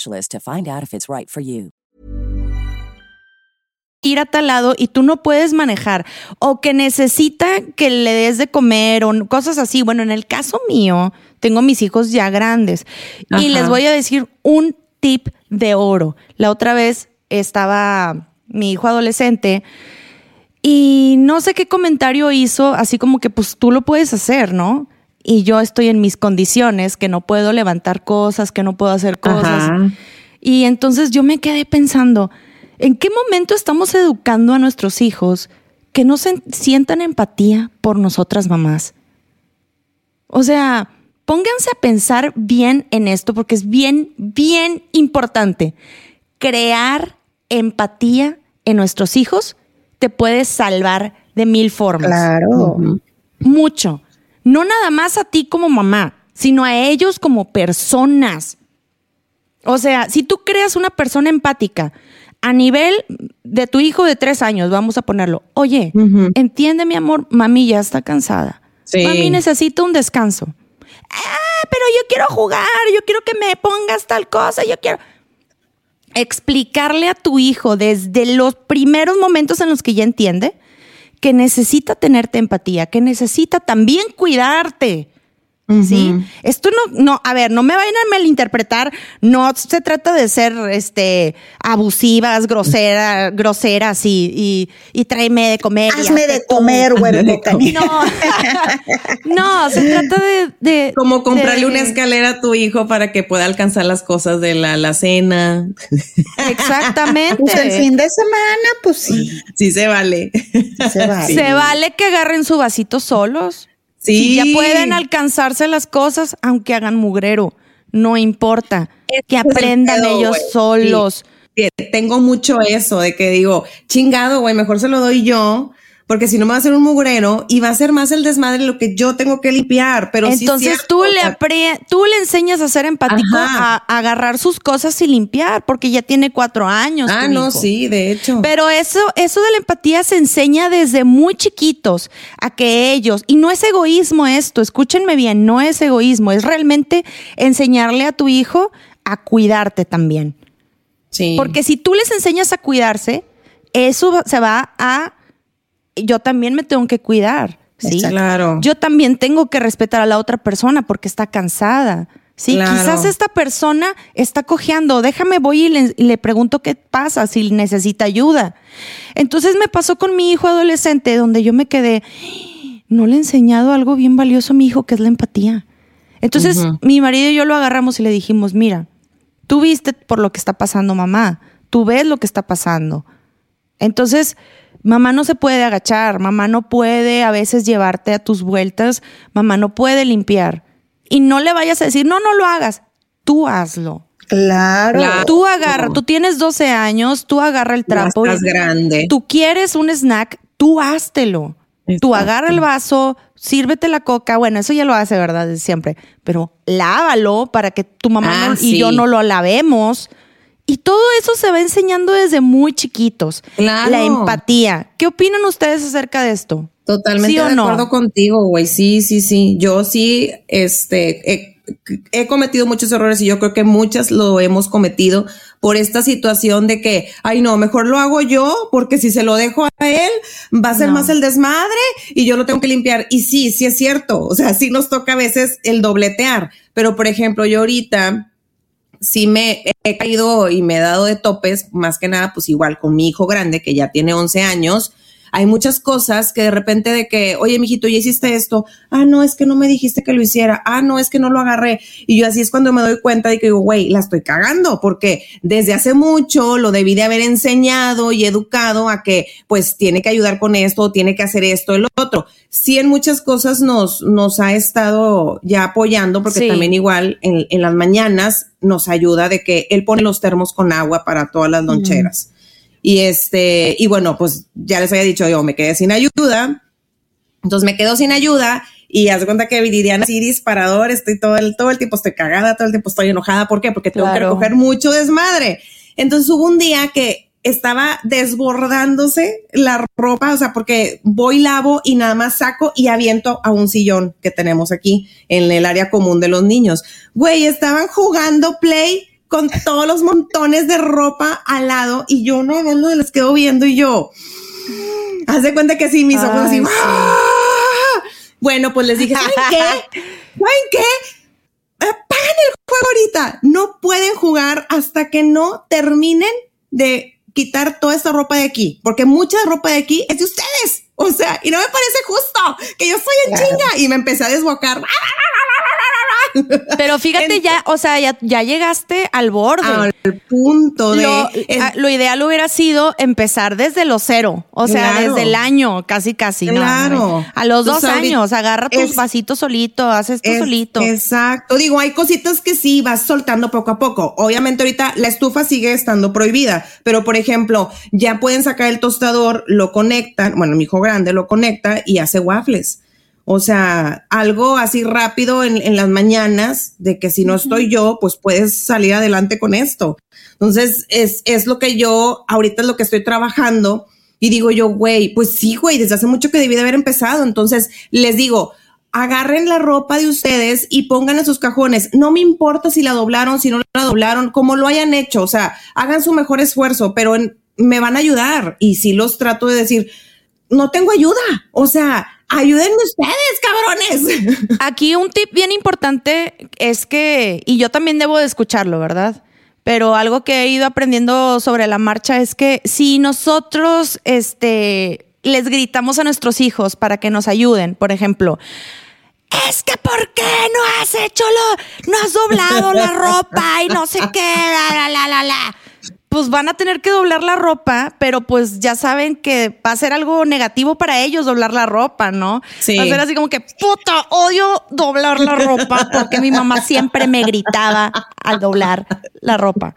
to find out if it's right for you. Ir a tal lado y tú no puedes manejar o que necesita que le des de comer o cosas así. Bueno, en el caso mío, tengo mis hijos ya grandes y les voy a decir un tip de oro. La otra vez estaba mi hijo adolescente y no sé qué comentario hizo, así como que pues tú lo puedes hacer, ¿no? Y yo estoy en mis condiciones, que no puedo levantar cosas, que no puedo hacer cosas. Y entonces yo me quedé pensando, ¿en qué momento estamos educando a nuestros hijos que no se sientan empatía por nosotras mamás? O sea, pónganse a pensar bien en esto porque es bien, bien importante. Crear empatía en nuestros hijos te puede salvar de mil formas. Claro. Mucho no nada más a ti como mamá, sino a ellos como personas. O sea, si tú creas una persona empática a nivel de tu hijo de tres años, vamos a ponerlo, oye, entiende mi amor, mami ya está cansada. Sí. Mami necesita un descanso. Ah, pero yo quiero jugar, yo quiero que me pongas tal cosa, yo quiero explicarle a tu hijo desde los primeros momentos en los que ya entiende que necesita tenerte empatía, que necesita también cuidarte. ¿Sí? Esto no, no, a ver, no me vayan a malinterpretar, no se trata de ser este abusivas, groseras, groseras y, y, y tráeme de comer. Hazme de comer, canino. No, no, se trata de, de Como comprarle de- una escalera a tu hijo para que pueda alcanzar las cosas de la, la cena. Exactamente. Pues el fin de semana, pues sí, Sí se vale. se va. Se vale que agarren su vasito solos. Sí. Si ya pueden alcanzarse las cosas, aunque hagan mugrero, no importa. que el aprendan pedo, ellos solos. Sí, Tengo mucho eso de que digo, chingado, güey, mejor se lo doy yo, porque si no me va a hacer un mugrero y va a ser más el desmadre lo que yo tengo que limpiar. Pero sí es Entonces cierto, tú, le apre- tú le enseñas a ser empático, a, agarrar sus cosas y limpiar, porque ya tiene cuatro años. Ah, no, hijo. sí, de hecho. Pero eso, eso de la empatía se enseña desde muy chiquitos a que ellos, y no es egoísmo esto, escúchenme bien, no es egoísmo, es realmente enseñarle a tu hijo a cuidarte también. sí. Porque si tú les enseñas a cuidarse, eso se va a, yo también me tengo que cuidar, ¿sí? Exacto. Claro. Yo también tengo que respetar a la otra persona porque está cansada. Sí, Claro. quizás esta persona está cojeando. Déjame, voy y le, y le pregunto qué pasa, si necesita ayuda. Entonces me pasó con mi hijo adolescente, donde yo me quedé, no le he enseñado algo bien valioso a mi hijo, que es la empatía. Entonces mi marido y yo lo agarramos y le dijimos, mira, tú viste por lo que está pasando mamá, tú ves lo que está pasando. Entonces, mamá no se puede agachar, mamá no puede a veces llevarte a tus vueltas, mamá no puede limpiar. Y no le vayas a decir, no, no lo hagas, tú hazlo. Claro. Claro. Tú agarra, tú tienes 12 años, tú agarra el trapo. estás y- grande. Tú quieres un snack, tú háztelo. Tú agarra el vaso, sírvete la coca. Bueno, eso ya lo hace, ¿verdad? Desde siempre. Pero lávalo para que tu mamá Ah, no- y yo no lo lavemos. Y todo eso se va enseñando desde muy chiquitos. Claro. La empatía. ¿Qué opinan ustedes acerca de esto? Totalmente ¿Sí o de no? acuerdo contigo, güey. Sí, sí, sí. Yo sí, este, he, he cometido muchos errores y yo creo que muchas lo hemos cometido por esta situación de que, ay, no, mejor lo hago yo porque si se lo dejo a él va a ser No. más el desmadre y yo lo tengo que limpiar. Y sí, sí es cierto. O sea, sí nos toca a veces el dobletear. Pero, por ejemplo, yo ahorita sí me he caído y me he dado de topes, más que nada, pues igual con mi hijo grande que ya tiene 11 años. Hay muchas cosas que de repente de que, oye, mijito, ya hiciste esto. Ah, no, es que no me dijiste que lo hiciera. Ah, no, es que no lo agarré. Y yo así es cuando me doy cuenta de que digo, güey, la estoy cagando porque desde hace mucho lo debí de haber enseñado y educado a que pues tiene que ayudar con esto, tiene que hacer esto, el otro. Sí, en muchas cosas nos, nos ha estado ya apoyando porque Sí. también igual en, en las mañanas nos ayuda de que él pone los termos con agua para todas las loncheras. Y este, y bueno, pues ya les había dicho yo, me quedé sin ayuda. Entonces me quedo sin ayuda y haz cuenta que Viridiana así disparador, estoy todo el, todo el tiempo estoy cagada, todo el tiempo estoy enojada. ¿Por qué? Porque tengo que recoger mucho desmadre. Entonces hubo un día que estaba desbordándose la ropa, o sea, porque voy, lavo y nada más saco y aviento a un sillón que tenemos aquí en el área común de los niños. Güey, estaban jugando play con todos los montones de ropa al lado y yo no no les quedo viendo y yo, haz de cuenta que sí, mis ojos así. Ay, sí. ¡ah! Bueno, pues les dije, ¿saben qué? ¿Saben qué? Eh, Pagan el juego ahorita. No pueden jugar hasta que no terminen de quitar toda esta ropa de aquí, porque mucha ropa de aquí es de ustedes. O sea, y no me parece justo que yo estoy en chinga y me empecé a desbocar. Pero fíjate ya, o sea, ya, ya llegaste al borde. Al punto de lo, es- a- lo ideal hubiera sido empezar desde los cero, o sea, Claro. desde el año, casi, casi. Claro. no, a los dos años, agarra tus es- vasitos solito, haz esto Es- solito. Exacto. Digo, hay cositas que sí vas soltando poco a poco. Obviamente ahorita la estufa sigue estando prohibida, pero por ejemplo, ya pueden sacar el tostador, lo conectan, bueno, mi hijo grande lo conecta y hace waffles. O sea, algo así rápido en, en las mañanas, de que si no estoy yo, pues puedes salir adelante con esto. Entonces, es, es lo que yo, ahorita es lo que estoy trabajando. Y digo yo, güey, pues sí, güey, desde hace mucho que debí de haber empezado. Entonces, les digo, agarren la ropa de ustedes y pongan en sus cajones. No me importa si la doblaron, si no la doblaron, como lo hayan hecho. O sea, hagan su mejor esfuerzo, pero me van a ayudar. Y si los trato de decir, no tengo ayuda. O sea, ayúdenme ustedes, cabrones. Aquí un tip bien importante es que, y yo también debo de escucharlo, ¿verdad? Pero algo que he ido aprendiendo sobre la marcha es que si nosotros, este, les gritamos a nuestros hijos para que nos ayuden, por ejemplo, es que ¿por qué no has hecho lo, no has doblado la ropa y no sé qué, la, la, la, la, Pues van a tener que doblar la ropa, pero pues ya saben que va a ser algo negativo para ellos doblar la ropa, ¿no? Sí. Va a ser así como que, puta, odio doblar la ropa porque mi mamá siempre me gritaba al doblar la ropa.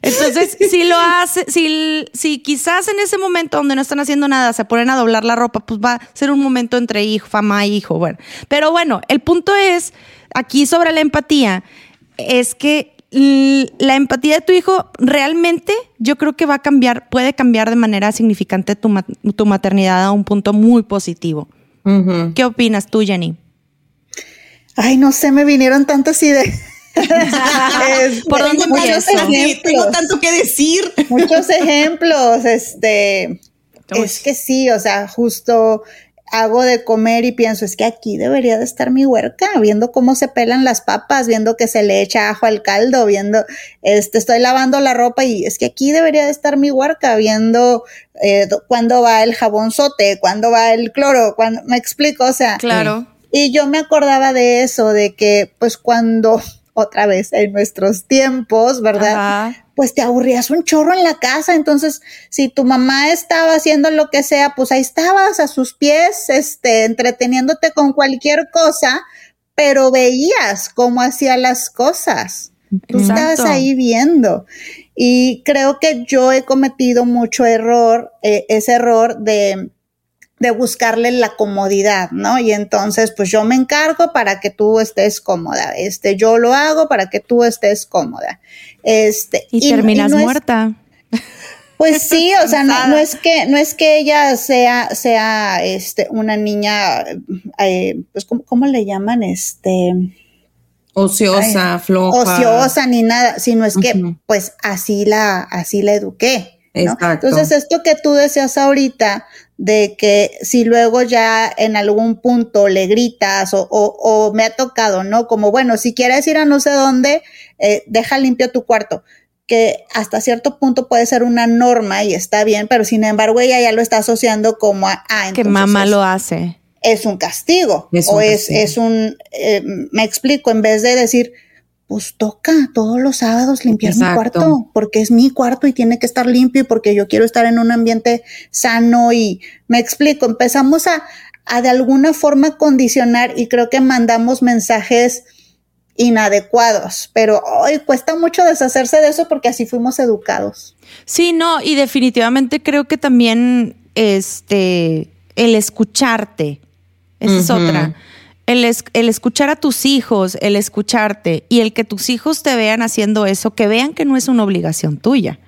Entonces, si lo hace, si, si quizás en ese momento donde no están haciendo nada se ponen a doblar la ropa, pues va a ser un momento entre hijo, mamá y hijo. Bueno, pero bueno, el punto es aquí sobre la empatía, es que la empatía de tu hijo realmente yo creo que va a cambiar, puede cambiar de manera significante tu, tu maternidad a un punto muy positivo. ¿Qué opinas tú, Jenny? Ay, no sé, me vinieron tantas ideas ¿Por dónde Tengo tanto que decir. Muchos ejemplos, este, es que sí, o sea, justo hago de comer y pienso, es que aquí debería de estar mi huerca, viendo cómo se pelan las papas, viendo que se le echa ajo al caldo, viendo, este, estoy lavando la ropa y es que aquí debería de estar mi huerca, viendo eh, cuándo va el jabonzote, cuándo va el cloro, cuando, me explico, o sea. Claro. Y yo me acordaba de eso, de que pues cuando otra vez en nuestros tiempos, ¿verdad? Pues te aburrías un chorro en la casa, entonces si tu mamá estaba haciendo lo que sea, pues ahí estabas a sus pies, este, entreteniéndote con cualquier cosa, pero veías cómo hacía las cosas. Tú estabas ahí viendo. Y creo que yo he cometido mucho error, eh, ese error de de buscarle la comodidad, ¿no? Y entonces, pues yo me encargo para que tú estés cómoda. Este, yo lo hago para que tú estés cómoda. Este, y, terminas muerta. pues sí, o sea, no, es que, no es que ella sea, sea, este, una niña, eh, pues, ¿cómo, le llaman? Este. Ociosa, floja. Ociosa ni nada, sino es que, pues, así la, así la eduqué. Entonces, esto que tú decías ahorita, de que si luego ya en algún punto le gritas o, me ha tocado, ¿no? Como, bueno, si quieres ir a no sé dónde, eh, deja limpio tu cuarto que hasta cierto punto puede ser una norma y está bien, pero sin embargo ella ya lo está asociando como a... Ah, que mamá lo hace. Es un castigo o Es, es un... Eh, me explico, en vez de decir, pues toca todos los sábados limpiar mi cuarto, porque es mi cuarto y tiene que estar limpio y porque yo quiero estar en un ambiente sano y me explico, empezamos a, a de alguna forma condicionar y creo que mandamos mensajes inadecuados, pero hoy cuesta mucho deshacerse de eso porque así fuimos educados. Sí, no, y definitivamente creo que también este el escucharte, esa es otra el, el, escuchar a tus hijos, el escucharte y el que tus hijos te vean haciendo eso, que vean que no es una obligación tuya.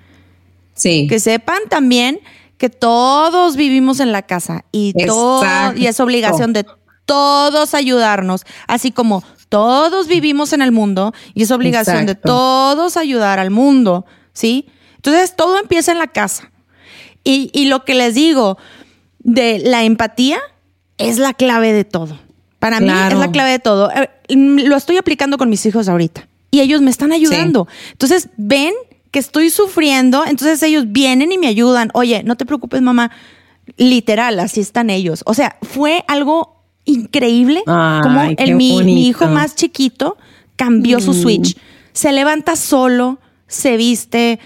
Sí. Que sepan también que todos vivimos en la casa y, todo, y es obligación de todos ayudarnos, así como todos vivimos en el mundo y es obligación de todos ayudar al mundo, ¿sí? Entonces todo empieza en la casa. Y, y lo que les digo de la empatía es la clave de todo. Para mí es la clave de todo. Eh, lo estoy aplicando con mis hijos ahorita y ellos me están ayudando. Entonces ven que estoy sufriendo, entonces ellos vienen y me ayudan. Oye, no te preocupes, mamá. Literal, así están ellos. O sea, fue algo increíble como el, mi, hijo más chiquito cambió su mm. switch. Se levanta solo, se viste,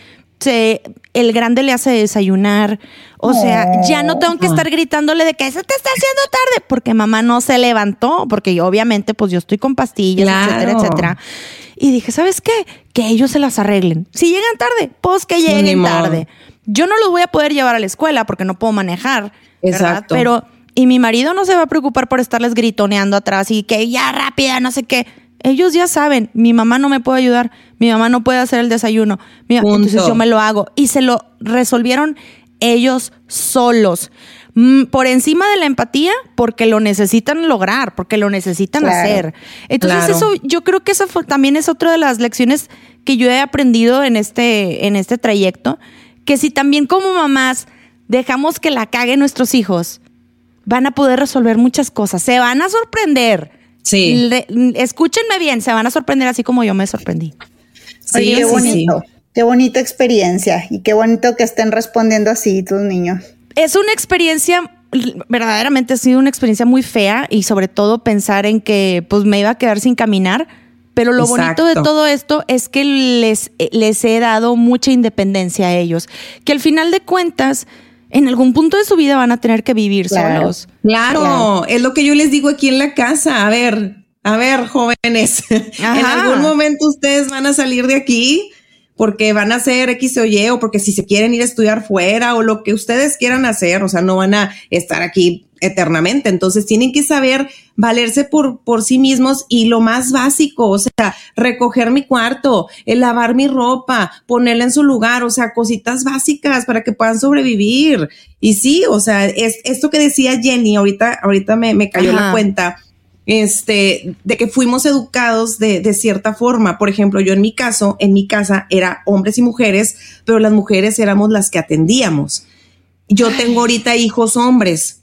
se, el grande le hace desayunar. O sea, ya no tengo que estar gritándole de que se te está haciendo tarde, porque mamá no se levantó, porque obviamente pues yo estoy con pastillas, etcétera, etcétera. Y dije, ¿sabes qué? Que ellos se las arreglen. Si llegan tarde, pues que lleguen tarde. Yo no los voy a poder llevar a la escuela porque no puedo manejar. Exacto. Pero, y mi marido no se va a preocupar por estarles gritoneando atrás y que ya rápida, no sé qué ellos ya saben, mi mamá no me puede ayudar, mi mamá no puede hacer el desayuno, entonces yo me lo hago. Y se lo resolvieron ellos solos. Mm, Por encima de la empatía, porque lo necesitan lograr, porque lo necesitan Claro. hacer. Entonces, Claro. eso yo creo que fue- también es otra de las lecciones que yo he aprendido en este, en este trayecto. Que si también como mamás dejamos que la caguen nuestros hijos, van a poder resolver muchas cosas. Se van a sorprender. Sí. Le- escúchenme bien, se van a sorprender así como yo me sorprendí. Oye, Sí, qué sí, bonito. Qué bonita experiencia y qué bonito que estén respondiendo así tus niños. Es una experiencia, verdaderamente ha sido una experiencia muy fea y sobre todo pensar en que pues me iba a quedar sin caminar. Pero lo bonito de Exacto. todo esto es que les, eh, les he dado mucha independencia a ellos. Que al final de cuentas, en algún punto de su vida van a tener que vivir Claro. solos. Claro, Claro. es lo que yo les digo aquí en la casa. A ver, a ver, jóvenes, en algún momento ustedes van a salir de aquí porque van a hacer X o Y o porque si se quieren ir a estudiar fuera o lo que ustedes quieran hacer, o sea, no van a estar aquí eternamente. Entonces tienen que saber valerse por, por sí mismos y lo más básico, o sea, recoger mi cuarto, el lavar mi ropa, ponerla en su lugar, o sea, cositas básicas para que puedan sobrevivir. Y sí, o sea, es esto que decía Jenny, ahorita, ahorita me, me cayó Ajá. la cuenta este, de que fuimos educados de, de cierta forma. Por ejemplo, yo en mi caso, en mi casa era hombres y mujeres, pero las mujeres éramos las que atendíamos. Yo tengo ahorita hijos hombres.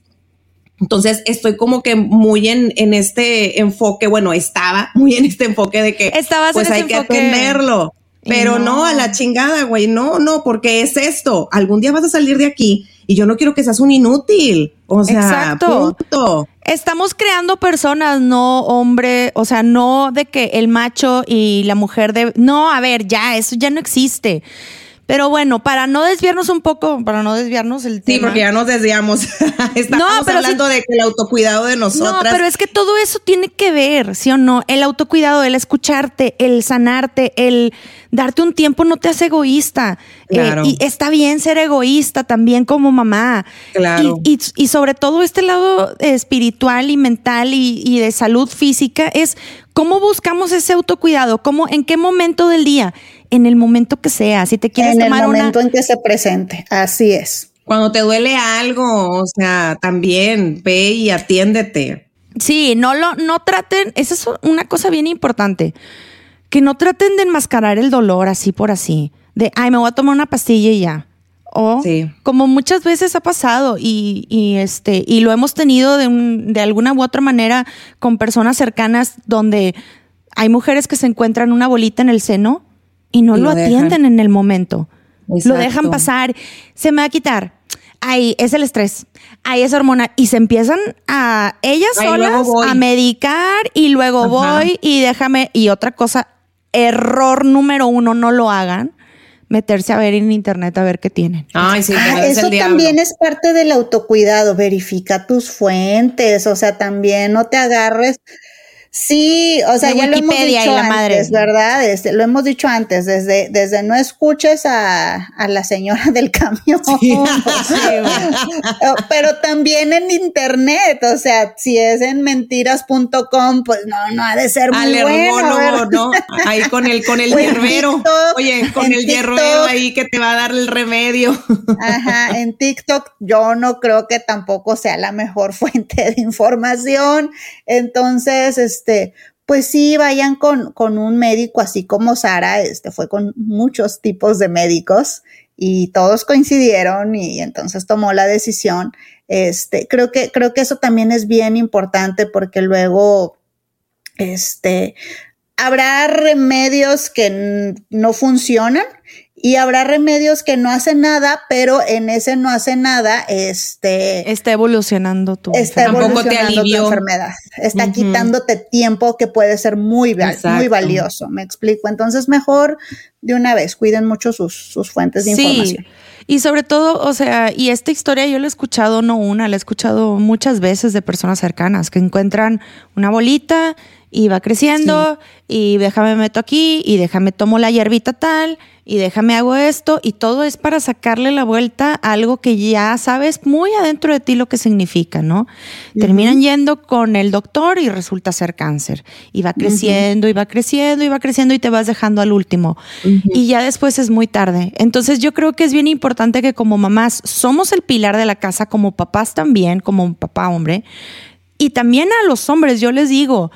Entonces estoy como que muy en, en este enfoque, bueno, estaba muy en este enfoque de que Estabas en pues ese hay que enfoque. atenderlo. Pero no. no. a la chingada, güey. No, no, porque es esto. Algún día vas a salir de aquí y yo no quiero que seas un inútil. O sea, Exacto. punto. Estamos creando personas, no hombre, o sea, no de que el macho y la mujer de... No, a ver, ya, eso ya no existe. Pero bueno, para no desviarnos un poco, para no desviarnos el Sí, tema. porque ya nos desviamos. Estamos No, pero hablando de que el autocuidado de nosotras. No, pero es que todo eso tiene que ver, ¿sí o no? El autocuidado, el escucharte, el sanarte, el darte un tiempo no te hace egoísta. Eh, Claro. y está bien ser egoísta también como mamá. Claro. Y, y- y sobre todo este lado espiritual y mental y, y de salud física es cómo buscamos ese autocuidado, cómo, en qué momento del día, en el momento que sea. Si te quieres En el tomar una momento en que se presente. Así es. Cuando te duele algo, o sea, también ve y atiéndete. Sí, no lo, no traten, esa es una cosa bien importante, que no traten de enmascarar el dolor así por así, de, ay, me voy a tomar una pastilla y ya. O Sí. como muchas veces ha pasado y, y, este, y lo hemos tenido de, un- de alguna u otra manera con personas cercanas donde hay mujeres que se encuentran una bolita en el seno y no Y lo, atienden en el momento. Lo dejan pasar, se me va a quitar. Ay, es el estrés. Ay, es hormona. Y se empiezan a ellas Ay, solas a medicar y luego Ajá. voy y déjame. Y otra cosa, error número uno, no lo hagan. Meterse a ver en internet a ver qué tienen. Ay, sí, Ah, eso el también es parte del autocuidado. Verifica tus fuentes, o sea, también no te agarres. Sí, o sea, ya lo hemos dicho y la madre. antes, ¿verdad? Este, lo hemos dicho antes, desde, desde no escuches a, a la señora del camión. Pero también en internet, o sea, si es en mentiras.com, pues no, no ha de ser muy Al bueno. ¿verdad? ¿no? Ahí con el, con el hierbero. TikTok, Oye, con el hierbero ahí que te va a dar el remedio. Ajá, en TikTok yo no creo que tampoco sea la mejor fuente de información. Entonces, este, pues sí, vayan con, con un médico, así como Sara, este fue con muchos tipos de médicos y todos coincidieron y entonces tomó la decisión. Este, creo que, creo que eso también es bien importante porque luego, este, habrá remedios que no funcionan y habrá remedios que no hacen nada, pero en ese no hace nada, este, Está evolucionando tu está enfermedad. Tampoco te evolucionando tu enfermedad. Está quitándote tiempo que puede ser muy, val- muy valioso. Me explico. Entonces, mejor de una vez, cuiden mucho sus, sus fuentes de información. Y sobre todo, o sea, y esta historia yo la he escuchado no una, la he escuchado muchas veces de personas cercanas que encuentran una bolita y va creciendo y déjame meto aquí y déjame tomo la hierbita tal y déjame hago esto y todo es para sacarle la vuelta a algo que ya sabes muy adentro de ti lo que significa, ¿no? Terminan yendo con el doctor y resulta ser cáncer y va creciendo y va creciendo y va creciendo y te vas dejando al último y ya después es muy tarde. Entonces yo creo que es bien importante que como mamás somos el pilar de la casa, como papás también, como papá hombre, y también a los hombres, yo les digo,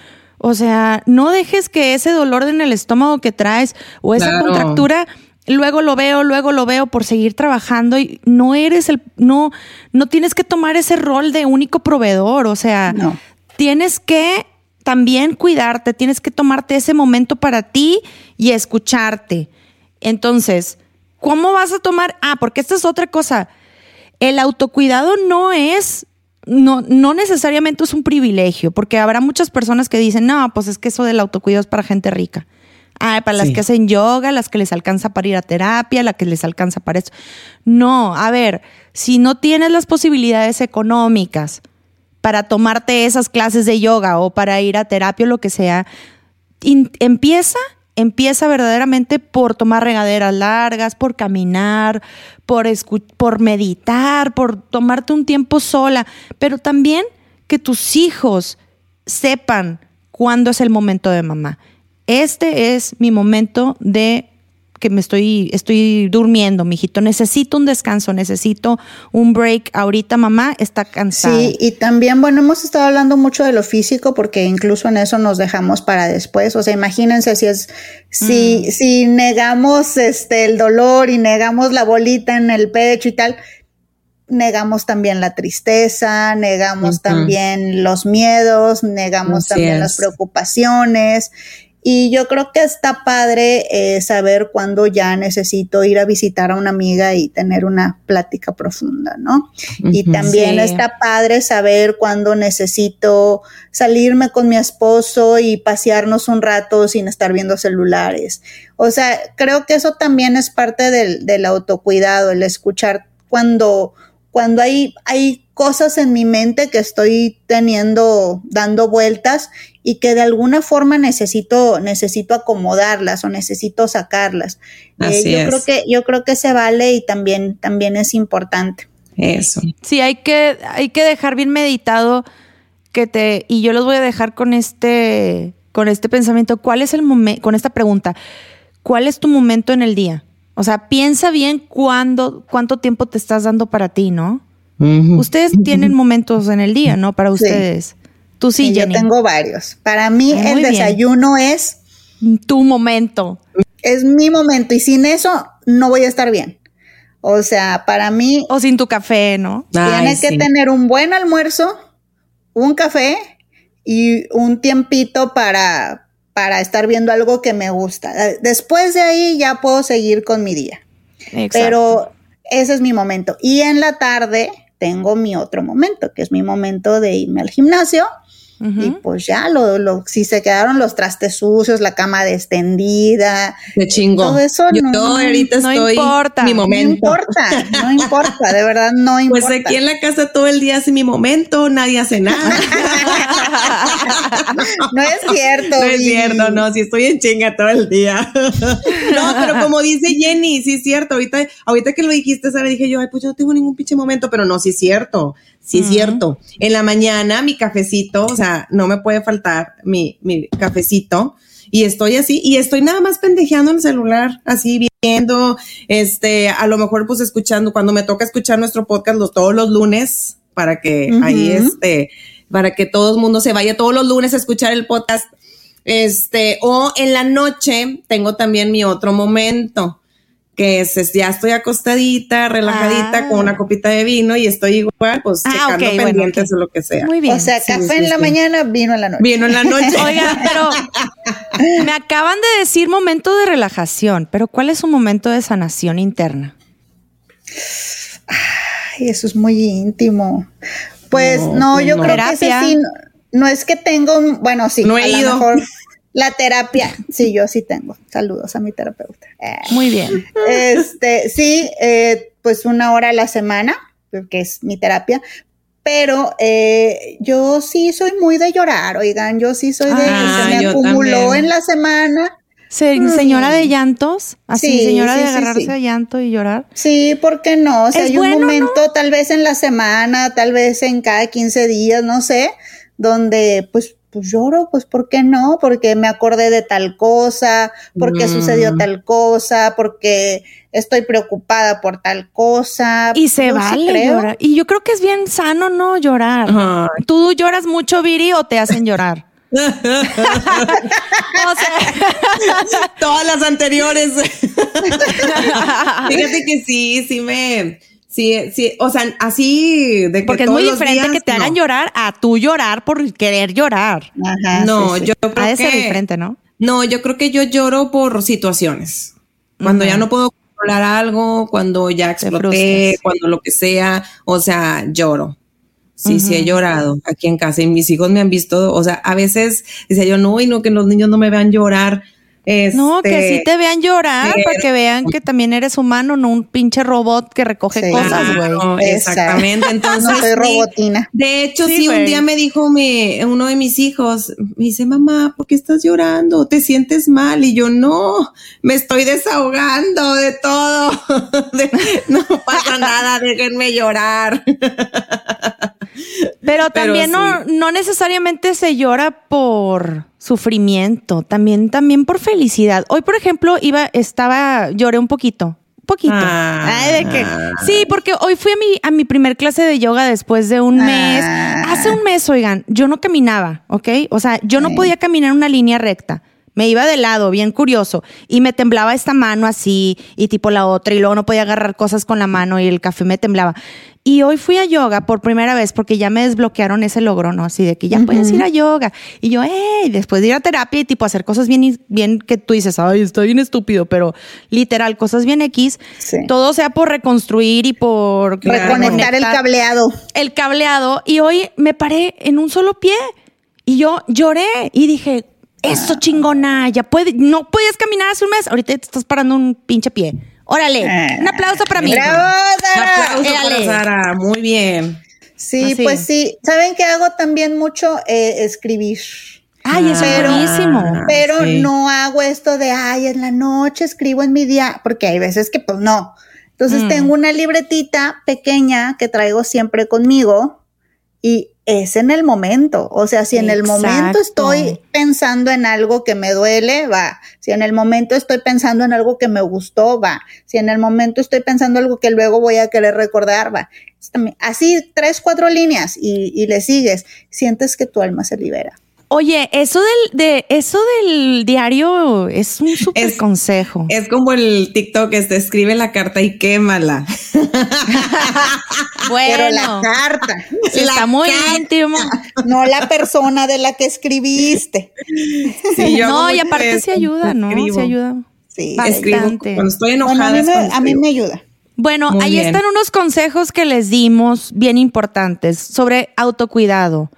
o sea, no dejes que ese dolor en el estómago que traes o esa Claro. contractura, luego lo veo, luego lo veo por seguir trabajando y no eres el, no, no tienes que tomar ese rol de único proveedor. O sea, No. tienes que también cuidarte, tienes que tomarte ese momento para ti y escucharte. Entonces, ¿cómo vas a tomar? Ah, porque esta es otra cosa. El autocuidado no es, no, no necesariamente es un privilegio, porque habrá muchas personas que dicen, no, pues es que eso del autocuidado es para gente rica. Ah, para las Sí. que hacen yoga, las que les alcanza para ir a terapia, la que les alcanza para eso. No, a ver, si no tienes las posibilidades económicas para tomarte esas clases de yoga o para ir a terapia o lo que sea, empieza, empieza verdaderamente por tomar regaderas largas, por caminar, por, por meditar, por tomarte un tiempo sola, pero también que tus hijos sepan cuándo es el momento de mamá. Este es mi momento de que me estoy, estoy durmiendo, mijito. Necesito un descanso, necesito un break. Ahorita mamá está cansada. Sí, y también, bueno, hemos estado hablando mucho de lo físico porque incluso en eso nos dejamos para después. O sea, imagínense si es, si, si negamos este el dolor y negamos la bolita en el pecho y tal, negamos también la tristeza, negamos también los miedos, negamos Así también es. las preocupaciones. Y yo creo que está padre eh, saber cuándo ya necesito ir a visitar a una amiga y tener una plática profunda, ¿no? Y también Sí. está padre saber cuándo necesito salirme con mi esposo y pasearnos un rato sin estar viendo celulares. O sea, creo que eso también es parte del, del autocuidado, el escuchar cuando, cuando hay, hay cosas en mi mente que estoy teniendo, dando vueltas y que de alguna forma necesito, necesito acomodarlas o necesito sacarlas. Eh, Así yo es. creo que, yo creo que se vale y también, también es importante. Eso. Sí, hay que, hay que dejar bien meditado que te, y yo los voy a dejar con este, con este pensamiento. ¿Cuál es el momento, con esta pregunta? ¿Cuál es tu momento en el día? O sea, piensa bien cuándo, cuánto tiempo te estás dando para ti, ¿no? Ustedes tienen momentos en el día, ¿no? Para Sí. ustedes. Tú sí, Y yo tengo varios. Para mí el bien. desayuno es, Tu momento. es mi momento y sin eso no voy a estar bien. O sea, para mí O sin tu café, ¿no? tiene Ay, que sí. tener un buen almuerzo, un café y un tiempito para, para estar viendo algo que me gusta. Después de ahí ya puedo seguir con mi día. Exacto. Pero ese es mi momento. Y en la tarde tengo mi otro momento, que es mi momento de irme al gimnasio. Y pues ya, lo, lo, si se quedaron los trastes sucios, la cama extendida, Qué chingo. Todo eso yo, no- ahorita no estoy importa. mi no momento. importa, no importa, de verdad no importa. Pues aquí en la casa todo el día hace mi momento, nadie hace nada. No es cierto. No es cierto, no, si estoy en chinga todo el día. No, pero como dice Jenny, sí es cierto. Ahorita, ahorita que lo dijiste, Sara, dije yo, ay, pues yo no tengo ningún pinche momento, pero no, sí es cierto. Sí es cierto. En la mañana, mi cafecito, o sea, no me puede faltar mi, mi cafecito. Y estoy así, y estoy nada más pendejeando en el celular, así viendo, este, a lo mejor pues escuchando, cuando me toca escuchar nuestro podcast los, todos los lunes, para que ahí este, para que todo el mundo se vaya todos los lunes a escuchar el podcast. Este, o en la noche tengo también mi otro momento, que es, es ya estoy acostadita, relajadita, Ah. con una copita de vino y estoy igual, pues Ah, checando bueno, pendientes o lo que sea. Muy bien. O sea, Sí, café sí, en la sí. mañana, vino en la noche. Vino en la noche. Oigan, pero me acaban de decir momento de relajación, pero ¿cuál es un momento de sanación interna? Ay, eso es muy íntimo. Pues No, no, pues yo no. creo que ese sí, no, no es que tengo, un- bueno, sí, No he a lo ido. mejor la terapia, sí, yo sí tengo. Saludos a mi terapeuta. Eh, Muy bien. Este, sí, eh, pues una hora a la semana, que es mi terapia, pero eh, yo sí soy muy de llorar, oigan, yo sí soy de Ah, se me yo acumuló también. en la semana. Se- señora de llantos, así, Sí, señora sí, de agarrarse sí. a llanto y llorar. Sí, ¿por qué no? O sea, hay bueno, un momento, tal vez en la semana, tal vez en cada 15 días, no sé, donde pues, pues lloro, pues ¿por qué no? Porque me acordé de tal cosa, porque Mm. sucedió tal cosa, porque estoy preocupada por tal cosa. Y se sí vale creo. llorar. Y yo creo que es bien sano no llorar. Ay. ¿Tú lloras mucho, Viri, o te hacen llorar? o sea, Todas las anteriores. Fíjate que sí, sí me, sí, sí, o sea, así de que porque es muy diferente días, que te hagan llorar a tú llorar por querer llorar. Ajá, No, sí, sí. yo creo Ha de que ser diferente, ¿no? No, yo creo que yo lloro por situaciones. Cuando ya no puedo controlar algo, cuando ya exploté, cuando lo que sea, o sea, lloro. Sí, sí he llorado aquí en casa y mis hijos me han visto, o sea, a veces decía yo, no, y no, que los niños no me vean llorar. No, que Este, sí te vean llorar para que vean que también eres humano, no un pinche robot que recoge Sí. cosas, güey. Claro, Exacto. exactamente. Entonces, No soy robotina. De hecho, Sí, sí, un güey. día me dijo mi, uno de mis hijos, me dice, mamá, ¿por qué estás llorando? ¿Te sientes mal? Y yo, no, me estoy desahogando de todo. De- no pasa nada, déjenme llorar. Pero Pero también no, no necesariamente se llora por sufrimiento, también, también por felicidad. Hoy, por ejemplo, iba, estaba, lloré un poquito. Un poquito. Ah. Ay, de que, sí, porque hoy fui a mi, a mi primer clase de yoga después de un mes. Ah. Hace un mes, oigan, yo no caminaba, ¿ok? O sea, yo no podía caminar en una línea recta. Me iba de lado, bien curioso, y me temblaba esta mano así y tipo la otra, y luego no podía agarrar cosas con la mano y el café me temblaba. Y hoy fui a yoga por primera vez porque ya me desbloquearon ese logro, ¿no? Así de que ya puedes ir a yoga. Y yo, hey, después de ir a terapia y tipo hacer cosas bien, bien que tú dices, ay, está bien estúpido, pero literal, cosas bien X, Sí. todo sea por reconstruir y por Reconectar el cableado. el cableado y hoy me paré en un solo pie y yo lloré y dije, eso chingona, ya puede, no podías caminar hace un mes, ahorita te estás parando un pinche pie. Órale, un aplauso para mí. ¡Bravo, Sara! Aplauso para. Sara, muy bien. Sí, Así. pues sí. ¿Saben qué hago también mucho? Eh, escribir. Ay, eso es Pero- buenísimo. Ah, Pero sí. no hago esto de, ay, en la noche escribo en mi día, porque hay veces que pues no. Entonces Mm. tengo una libretita pequeña que traigo siempre conmigo y es en el momento. O sea, si en el momento estoy pensando en algo que me duele, va. Si en el momento estoy pensando en algo que me gustó, va. Si en el momento estoy pensando algo que luego voy a querer recordar, va. Así, tres, cuatro líneas y, y le sigues. Sientes que tu alma se libera. Oye, eso del, de, eso del diario es un súper Es- consejo. Es como el TikTok, este, escribe la carta y quémala. Pero la bueno, carta. si está la muy carta. íntimo. no la persona de la que escribiste. Sí, yo No, y aparte sí ayuda, ¿no? escribo. Sí ayuda. Sí. Escribo Bastante. cuando estoy Bueno, enojada. a mí, es me, cuando a mí me ayuda. Bueno, Muy ahí bien. están unos consejos que les dimos bien importantes sobre autocuidado.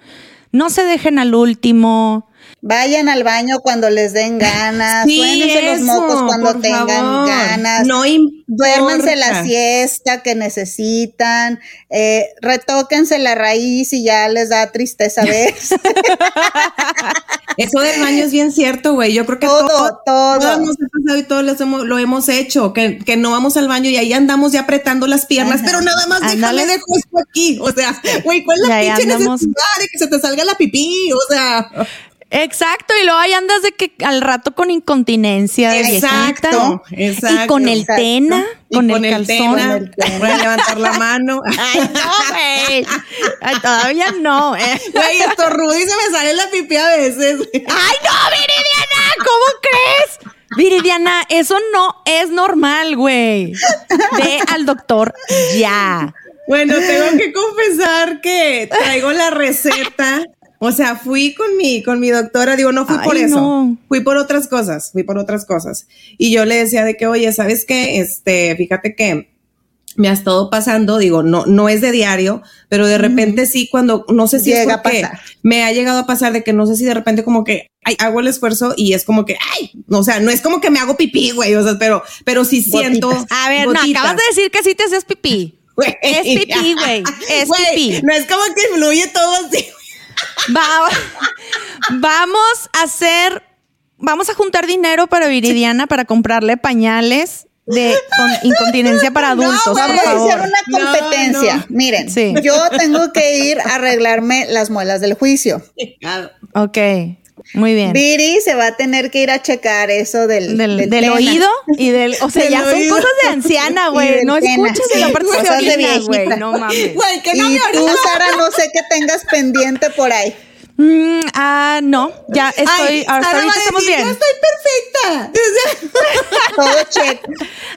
No se dejen al último. Vayan al baño cuando les den ganas. Sí, Suénense los mocos cuando tengan favor. ganas. No importa. Duérmanse la siesta que necesitan. Eh, retóquense la raíz y ya les da tristeza ver. Eso del baño es bien cierto, güey. Yo creo que Todo, todo, todo. todos nos ha pasado y todos lo hemos, lo hemos hecho, que, que no vamos al baño y ahí andamos ya apretando las piernas, Ajá. pero nada más Ándale. déjame dejo esto aquí. O sea, güey, ¿cuál es la pinche necesidad de que se te salga la pipí? O sea, Exacto, y luego ahí andas de que al rato con incontinencia de Exacto, viejita. exacto, y con el exacto. tena, y con, el el calzón. tena, Con el tena. voy a levantar la mano. Ay, no, güey. Ay, todavía no. eh. Güey, estornudo y se me sale la pipí a veces. ¡Ay, no, Viridiana! ¿Cómo crees? Viridiana, eso no es normal, güey. Ve al doctor ya. Bueno, tengo que confesar que traigo la receta. O sea, fui con mi, con mi doctora, digo, no fui por Ay, eso, no. fui por otras cosas, fui por otras cosas. Y yo le decía de que, oye, ¿sabes qué? Este, fíjate que me ha estado pasando, digo, no, no es de diario, pero de repente sí, cuando, no sé si Llega es a porque pasar. me ha llegado a pasar de que no sé si de repente como que ay, hago el esfuerzo y es como que, ay, o sea, no es como que me hago pipí, güey, o sea, pero, pero sí siento. Gotitas. A ver, no, acabas de decir que sí te haces pipí. güey. Es pipí, güey. Es Güey, pipí. No es como que fluye todo así. Va- vamos a hacer, vamos a juntar dinero para Viridiana para comprarle pañales de con incontinencia para adultos, por Vamos a favor. hacer una No, competencia. no. Miren, Sí. yo tengo que ir a arreglarme las muelas del juicio. Ok, muy bien. Viri se va a tener que ir a checar eso del, Del, del del oído y del, o sea, ya son oído. cosas de anciana, güey. No escuches y Sí, se cosas de orina, güey. No mames. Güey, que no y me tú. Sara, no sé qué tengas pendiente por ahí. Mm, ah, no, ya estoy, Ay, hasta ahorita estamos bien. "Ya estoy perfecta. Todo check.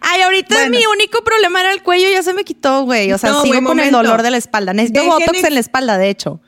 Ay, ahorita Bueno. mi único problema era el cuello, ya se me quitó, güey. O sea, No, sigo con el dolor de la espalda. Necesito Déjenme- botox en la espalda, de hecho.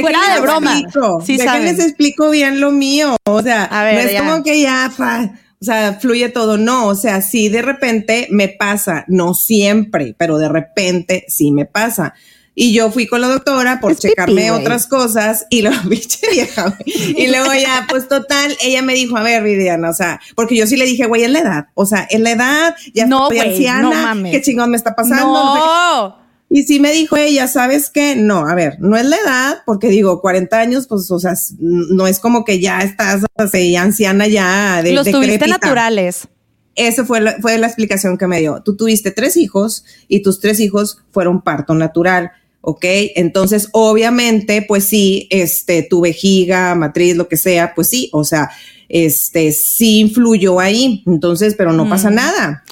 Fuera de broma. explico, Sí saben. explico bien lo mío. O sea, A ver, no es ya. como que ya, pa, o sea, fluye todo. No, o sea, sí de repente me pasa, no siempre, pero de repente sí me pasa. Y yo fui con la doctora por Es pipí, checarme güey. otras cosas y lo, pinche vieja. Y luego ya, pues total, ella me dijo, a ver, Viviana, o sea, porque yo sí le dije, güey, es la edad. O sea, es la edad, ya No, estoy güey, anciana, no mames. qué chingón me está pasando. no sé. No. Y sí me dijo ella, ¿sabes qué? No, a ver, no es la edad, porque digo, 40 años, pues, o sea, no es como que ya estás así, anciana ya de Los tuviste decrépita. naturales. Esa fue la, fue la explicación que me dio. Tú tuviste tres hijos y tus tres hijos fueron parto natural. ¿Ok? Entonces, obviamente, pues sí, este, tu vejiga, matriz, lo que sea, pues sí, o sea, este, sí influyó ahí. Entonces, pero no pasa nada.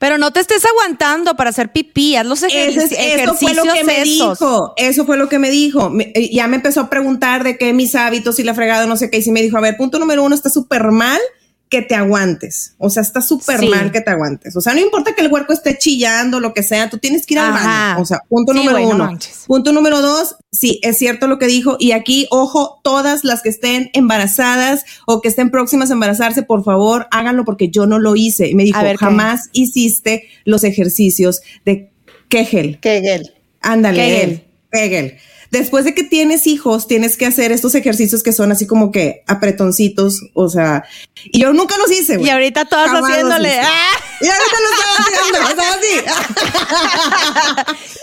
Pero no te estés aguantando para hacer pipí. Haz los ejer- Ese es- eso fue ejercicios lo que me esos. dijo. Eso fue lo que me dijo. Me- eh, ya me empezó a preguntar de qué mis hábitos y la fregada, no sé qué. Y sí me dijo, a ver, punto número uno, está súper mal que te aguantes. O sea, está súper Sí. mal que te aguantes. O sea, no importa que el huerco esté chillando, lo que sea, tú tienes que ir al Ajá. baño. O sea, punto Sí, número uno. punto número dos, sí, es cierto lo que dijo. Y aquí, ojo, todas las que estén embarazadas o que estén próximas a embarazarse, por favor, háganlo porque yo no lo hice. Y me dijo, jamás hiciste los ejercicios de Kegel. Kegel. Ándale, Kegel. Kegel. Después de que tienes hijos, tienes que hacer estos ejercicios que son así como que apretoncitos, o sea, y yo nunca los hice, güey. Y ahorita todas Jamás los haciéndole. ¡ah! Y ahorita lo estaba haciendo, así.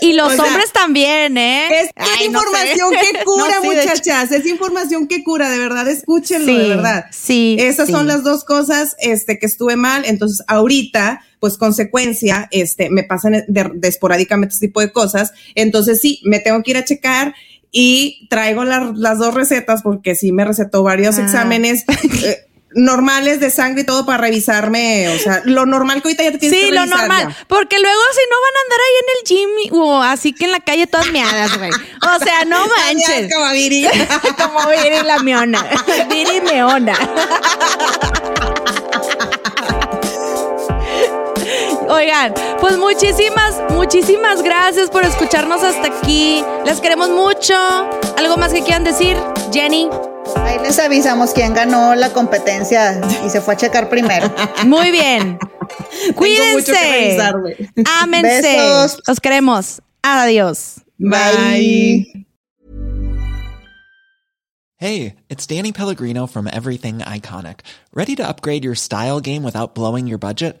Y los O sea, hombres también, ¿eh? Es, no sé. información que cura, No, sí, muchachas. Es información que cura, de verdad, escúchenlo, Sí, de verdad. sí, Esas sí. son las dos cosas este, que estuve mal. Entonces, ahorita, pues, consecuencia, este, me pasan de, de esporádicamente este tipo de cosas. Entonces, sí, me tengo que ir a checar y traigo la- las dos recetas porque sí me recetó varios Ah. exámenes. eh, normales de sangre y todo para revisarme, o sea, lo normal que ahorita ya te tienes Sí, que lo revisar normal. ya. Porque luego si no van a andar ahí en el gym o así que en la calle todas meadas, güey. O sea, no manches. Como Viri. Como Viri la meona. Viri meona. Oigan, pues muchísimas, muchísimas gracias por escucharnos hasta aquí. Les queremos mucho. ¿Algo más que quieran decir, Jenny? Ahí les avisamos quién ganó la competencia y se fue a checar primero. Muy bien. Cuídense. Ámense. Besos. Los queremos. Adiós. Bye. Hey, it's Danny Pellegrino from Everything Iconic. Ready to upgrade your style game without blowing your budget?